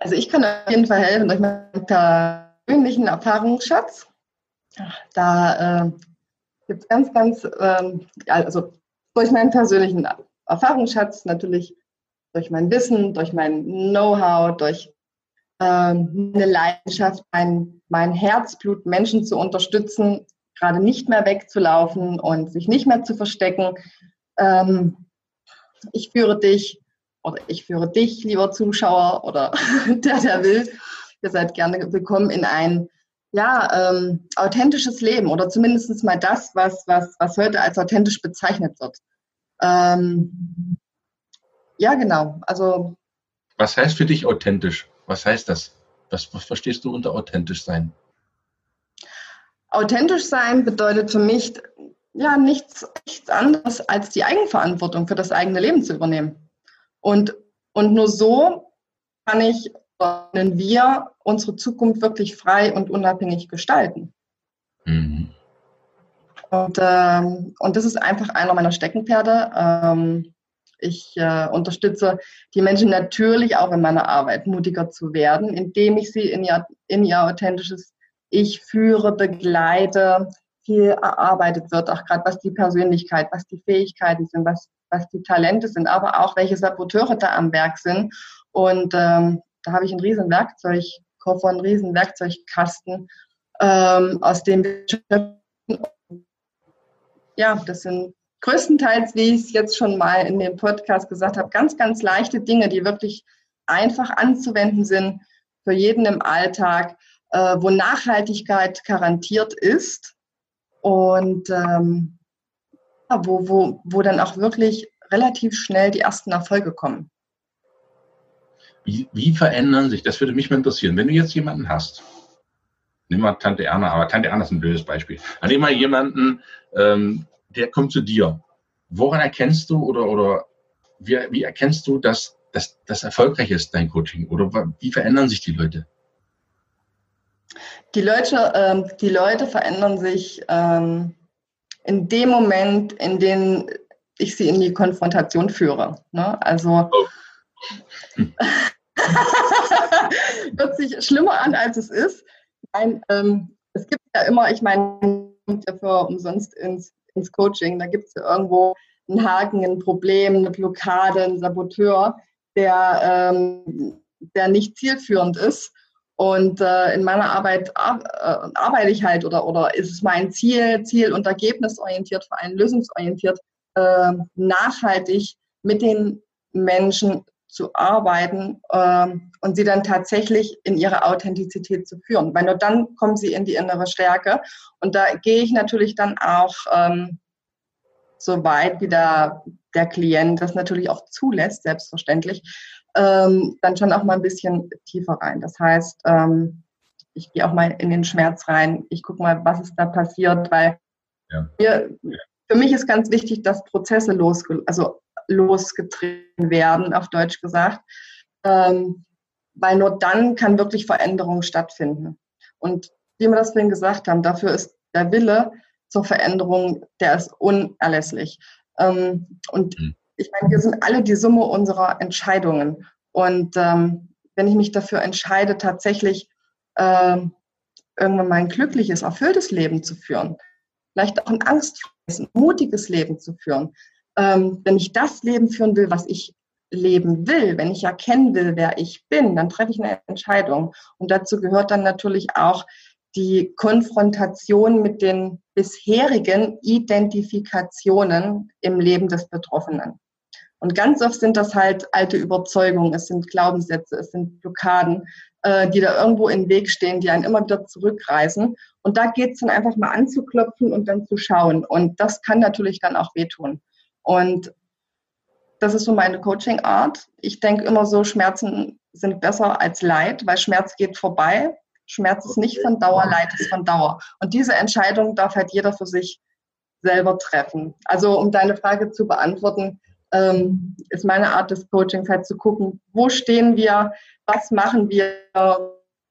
Also ich kann auf jeden Fall helfen durch meinen persönlichen Erfahrungsschatz. Da äh, gibt es ganz, ganz, äh, also durch meinen persönlichen Erfahrungsschatz natürlich, durch mein Wissen, durch mein Know-how, durch ähm, eine Leidenschaft, mein, mein Herzblut, Menschen zu unterstützen, gerade nicht mehr wegzulaufen und sich nicht mehr zu verstecken. Ähm, ich führe dich oder ich führe dich, lieber Zuschauer oder der, der will, ihr seid gerne willkommen in ein ja, ähm, authentisches Leben oder zumindest mal das, was, was, was heute als authentisch bezeichnet wird. Ähm, ja, genau. Also. Was heißt für dich authentisch? Was heißt das? Was, was verstehst du unter authentisch sein? Authentisch sein bedeutet für mich ja nichts, nichts anderes als die Eigenverantwortung für das eigene Leben zu übernehmen. Und, und nur so kann ich, können wir unsere Zukunft wirklich frei und unabhängig gestalten. Mhm. Und, ähm, und das ist einfach einer meiner Steckenpferde. Ähm, ich äh, unterstütze die Menschen natürlich auch in meiner Arbeit, mutiger zu werden, indem ich sie in ihr, in ihr authentisches Ich führe, begleite, viel erarbeitet wird, auch gerade was die Persönlichkeit, was die Fähigkeiten sind, was, was die Talente sind, aber auch welche Saboteure da am Werk sind. Und ähm, da habe ich einen riesen Werkzeugkoffer, einen riesen Werkzeugkasten, ähm, aus dem wir ja, das sind größtenteils, wie ich es jetzt schon mal in dem Podcast gesagt habe, ganz, ganz leichte Dinge, die wirklich einfach anzuwenden sind für jeden im Alltag, äh, wo Nachhaltigkeit garantiert ist und ähm, wo, wo, wo dann auch wirklich relativ schnell die ersten Erfolge kommen. Wie, wie verändern sich, das würde mich mal interessieren, wenn du jetzt jemanden hast, nimm mal Tante Erna, aber Tante Erna ist ein blödes Beispiel. Nimm mal jemanden, ähm, der kommt zu dir. Woran erkennst du oder, oder wie, wie erkennst du, dass das erfolgreich ist, dein Coaching? Oder wie verändern sich die Leute? Die Leute, ähm, die Leute verändern sich ähm, in dem Moment, in dem ich sie in die Konfrontation führe. Ne? Also oh. hört sich schlimmer an, als es ist. Nein, ähm, es gibt ja immer, ich meine, dafür umsonst ins, ins Coaching, da gibt es ja irgendwo einen Haken, ein Problem, eine Blockade, einen Saboteur, der, ähm, der nicht zielführend ist. Und äh, in meiner Arbeit ar äh, arbeite ich halt oder, oder ist es mein Ziel, ziel- und ergebnisorientiert, vor allem lösungsorientiert, äh, nachhaltig mit den Menschen zu arbeiten äh, und sie dann tatsächlich in ihre Authentizität zu führen. Weil nur dann kommen sie in die innere Stärke. Und da gehe ich natürlich dann auch ähm, so weit, wie der, der Klient das natürlich auch zulässt, selbstverständlich, ähm, dann schon auch mal ein bisschen tiefer rein. Das heißt, ähm, ich gehe auch mal in den Schmerz rein. Ich gucke mal, was ist da passiert, weil ja. mir, für mich ist ganz wichtig, dass Prozesse losge also losgetreten werden, auf Deutsch gesagt. Ähm, weil nur dann kann wirklich Veränderung stattfinden. Und wie wir das vorhin gesagt haben, dafür ist der Wille zur Veränderung, der ist unerlässlich. Ähm, und mhm. ich meine, wir sind alle die Summe unserer Entscheidungen. Und ähm, wenn ich mich dafür entscheide, tatsächlich äh, irgendwann mal ein glückliches, erfülltes Leben zu führen, vielleicht auch ein angstfreies, ein mutiges Leben zu führen, ähm, wenn ich das Leben führen will, was ich leben will, wenn ich erkennen will, wer ich bin, dann treffe ich eine Entscheidung. Und dazu gehört dann natürlich auch die Konfrontation mit den bisherigen Identifikationen im Leben des Betroffenen. Und ganz oft sind das halt alte Überzeugungen, es sind Glaubenssätze, es sind Blockaden, äh, die da irgendwo im Weg stehen, die einen immer wieder zurückreißen. Und da geht es dann einfach mal anzuklopfen und dann zu schauen. Und das kann natürlich dann auch wehtun. Und das ist so meine Coaching-Art. Ich denke immer so, Schmerzen sind besser als Leid, weil Schmerz geht vorbei. Schmerz ist nicht von Dauer, Leid ist von Dauer. Und diese Entscheidung darf halt jeder für sich selber treffen. Also um deine Frage zu beantworten, ähm, ist meine Art des Coachings halt zu gucken, wo stehen wir, was machen wir,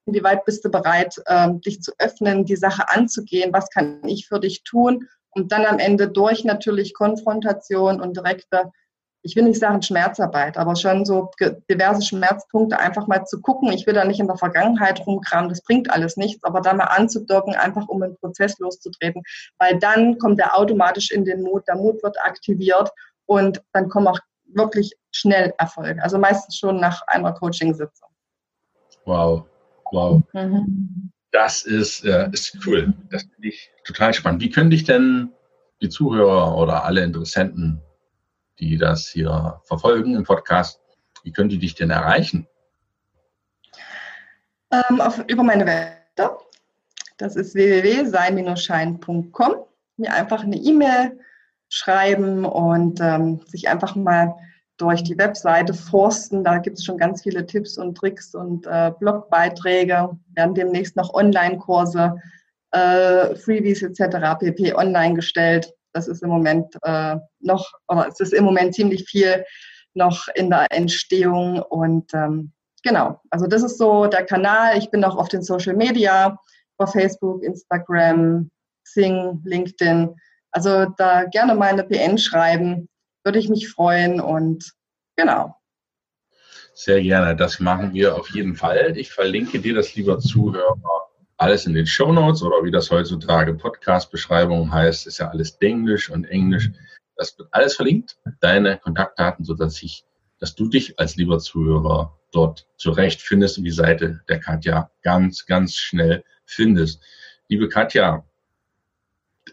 inwieweit bist du bereit, ähm, dich zu öffnen, die Sache anzugehen, was kann ich für dich tun und dann am Ende durch natürlich Konfrontation und direkte ich will nicht sagen Schmerzarbeit, aber schon so diverse Schmerzpunkte einfach mal zu gucken. Ich will da nicht in der Vergangenheit rumkramen, das bringt alles nichts, aber da mal anzudocken, einfach um einen Prozess loszutreten, weil dann kommt er automatisch in den Mut, der Mut wird aktiviert und dann kommen auch wirklich schnell Erfolge. Also meistens schon nach einer Coaching-Sitzung. Wow, wow. Mhm. Das ist, äh, ist cool. Das finde ich total spannend. Wie können dich denn die Zuhörer oder alle Interessenten die das hier verfolgen im Podcast, wie können die dich denn erreichen? Ähm, auf, über meine Webseite. Das ist www.sein-schein.com. Mir einfach eine E-Mail schreiben und ähm, sich einfach mal durch die Webseite forsten. Da gibt es schon ganz viele Tipps und Tricks und äh, Blogbeiträge. Werden demnächst noch Online-Kurse, äh, Freebies etc. pp. online gestellt. Das ist im Moment äh, noch, oder es ist im Moment ziemlich viel noch in der Entstehung und ähm, genau, also das ist so der Kanal. Ich bin auch auf den Social Media, auf Facebook, Instagram, Sing, LinkedIn. Also da gerne mal eine PN schreiben, würde ich mich freuen und genau. Sehr gerne, das machen wir auf jeden Fall. Ich verlinke dir das, lieber Zuhörer, alles in den Show Notes oder wie das heutzutage Podcast-Beschreibung heißt, ist ja alles Englisch und Englisch. Das wird alles verlinkt, deine Kontaktdaten, sodass ich, dass du dich als lieber Zuhörer dort zurechtfindest und die Seite der Katja ganz, ganz schnell findest. Liebe Katja,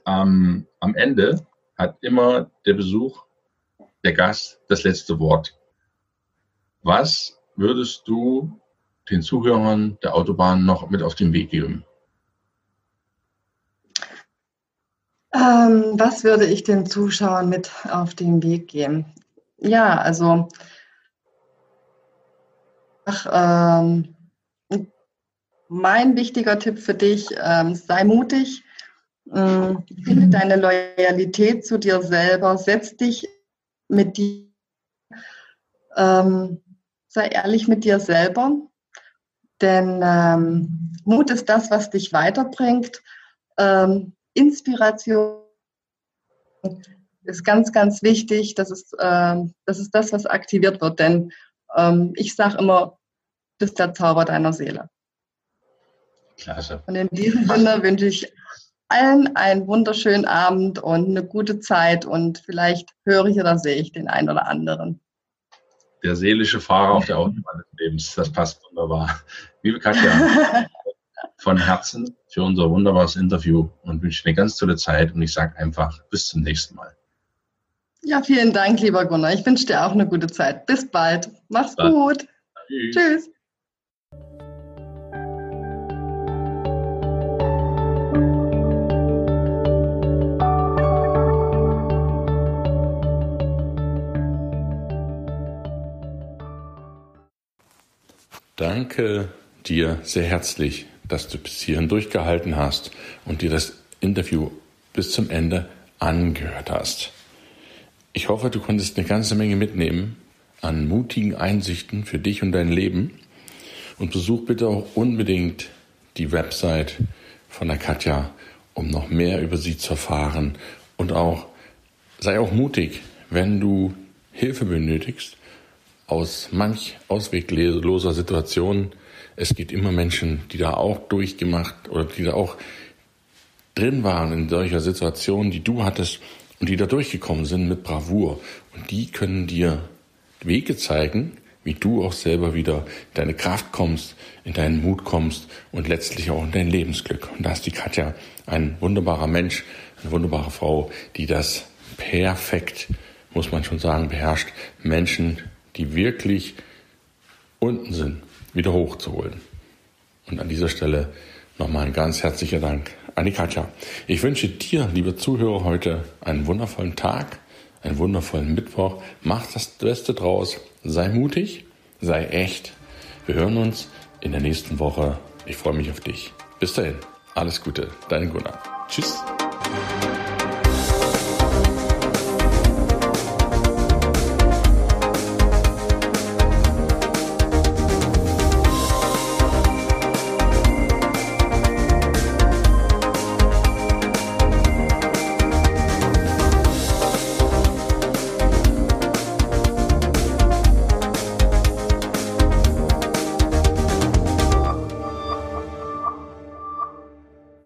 ähm, am Ende hat immer der Besuch, der Gast das letzte Wort. Was würdest du den Zuhörern der Autobahn noch mit auf den Weg geben? Ähm, was würde ich den Zuschauern mit auf den Weg geben? Ja, also ach, ähm, mein wichtiger Tipp für dich, ähm, sei mutig, äh, finde deine Loyalität zu dir selber, setz dich mit dir, ähm, sei ehrlich mit dir selber, denn ähm, Mut ist das, was dich weiterbringt. Ähm, Inspiration ist ganz, ganz wichtig. Das ist, ähm, das ist das, was aktiviert wird, denn ähm, ich sage immer, du bist der Zauber deiner Seele. Klasse. Und in diesem Sinne wünsche ich allen einen wunderschönen Abend und eine gute Zeit und vielleicht höre ich oder sehe ich den einen oder anderen. Der seelische Fahrer auf der Autobahn des Lebens, das passt wunderbar. Liebe Katja, von Herzen für unser wunderbares Interview und wünsche eine ganz tolle Zeit und ich sage einfach bis zum nächsten Mal. Ja, vielen Dank, lieber Gunnar. Ich wünsche dir auch eine gute Zeit. Bis bald. Mach's Bis gut. Tschüss. Tschüss. Danke dir sehr herzlich, dass du bis hierhin durchgehalten hast und dir das Interview bis zum Ende angehört hast. Ich hoffe, du konntest eine ganze Menge mitnehmen an mutigen Einsichten für dich und dein Leben und besuch bitte auch unbedingt die Website von der Katja, um noch mehr über sie zu erfahren und auch sei auch mutig, wenn du Hilfe benötigst aus manch auswegloser Situation. Es gibt immer Menschen, die da auch durchgemacht oder die da auch drin waren in solcher Situation, die du hattest und die da durchgekommen sind mit Bravour. Und die können dir Wege zeigen, wie du auch selber wieder in deine Kraft kommst, in deinen Mut kommst und letztlich auch in dein Lebensglück. Und da ist die Katja ein wunderbarer Mensch, eine wunderbare Frau, die das perfekt, muss man schon sagen, beherrscht, Menschen die wirklich unten sind, wieder hochzuholen. Und an dieser Stelle nochmal ein ganz herzlicher Dank an die Katja. Ich wünsche dir, liebe Zuhörer, heute einen wundervollen Tag, einen wundervollen Mittwoch. Mach das Beste draus. Sei mutig, sei echt. Wir hören uns in der nächsten Woche. Ich freue mich auf dich. Bis dahin. Alles Gute. Dein Gunnar. Tschüss.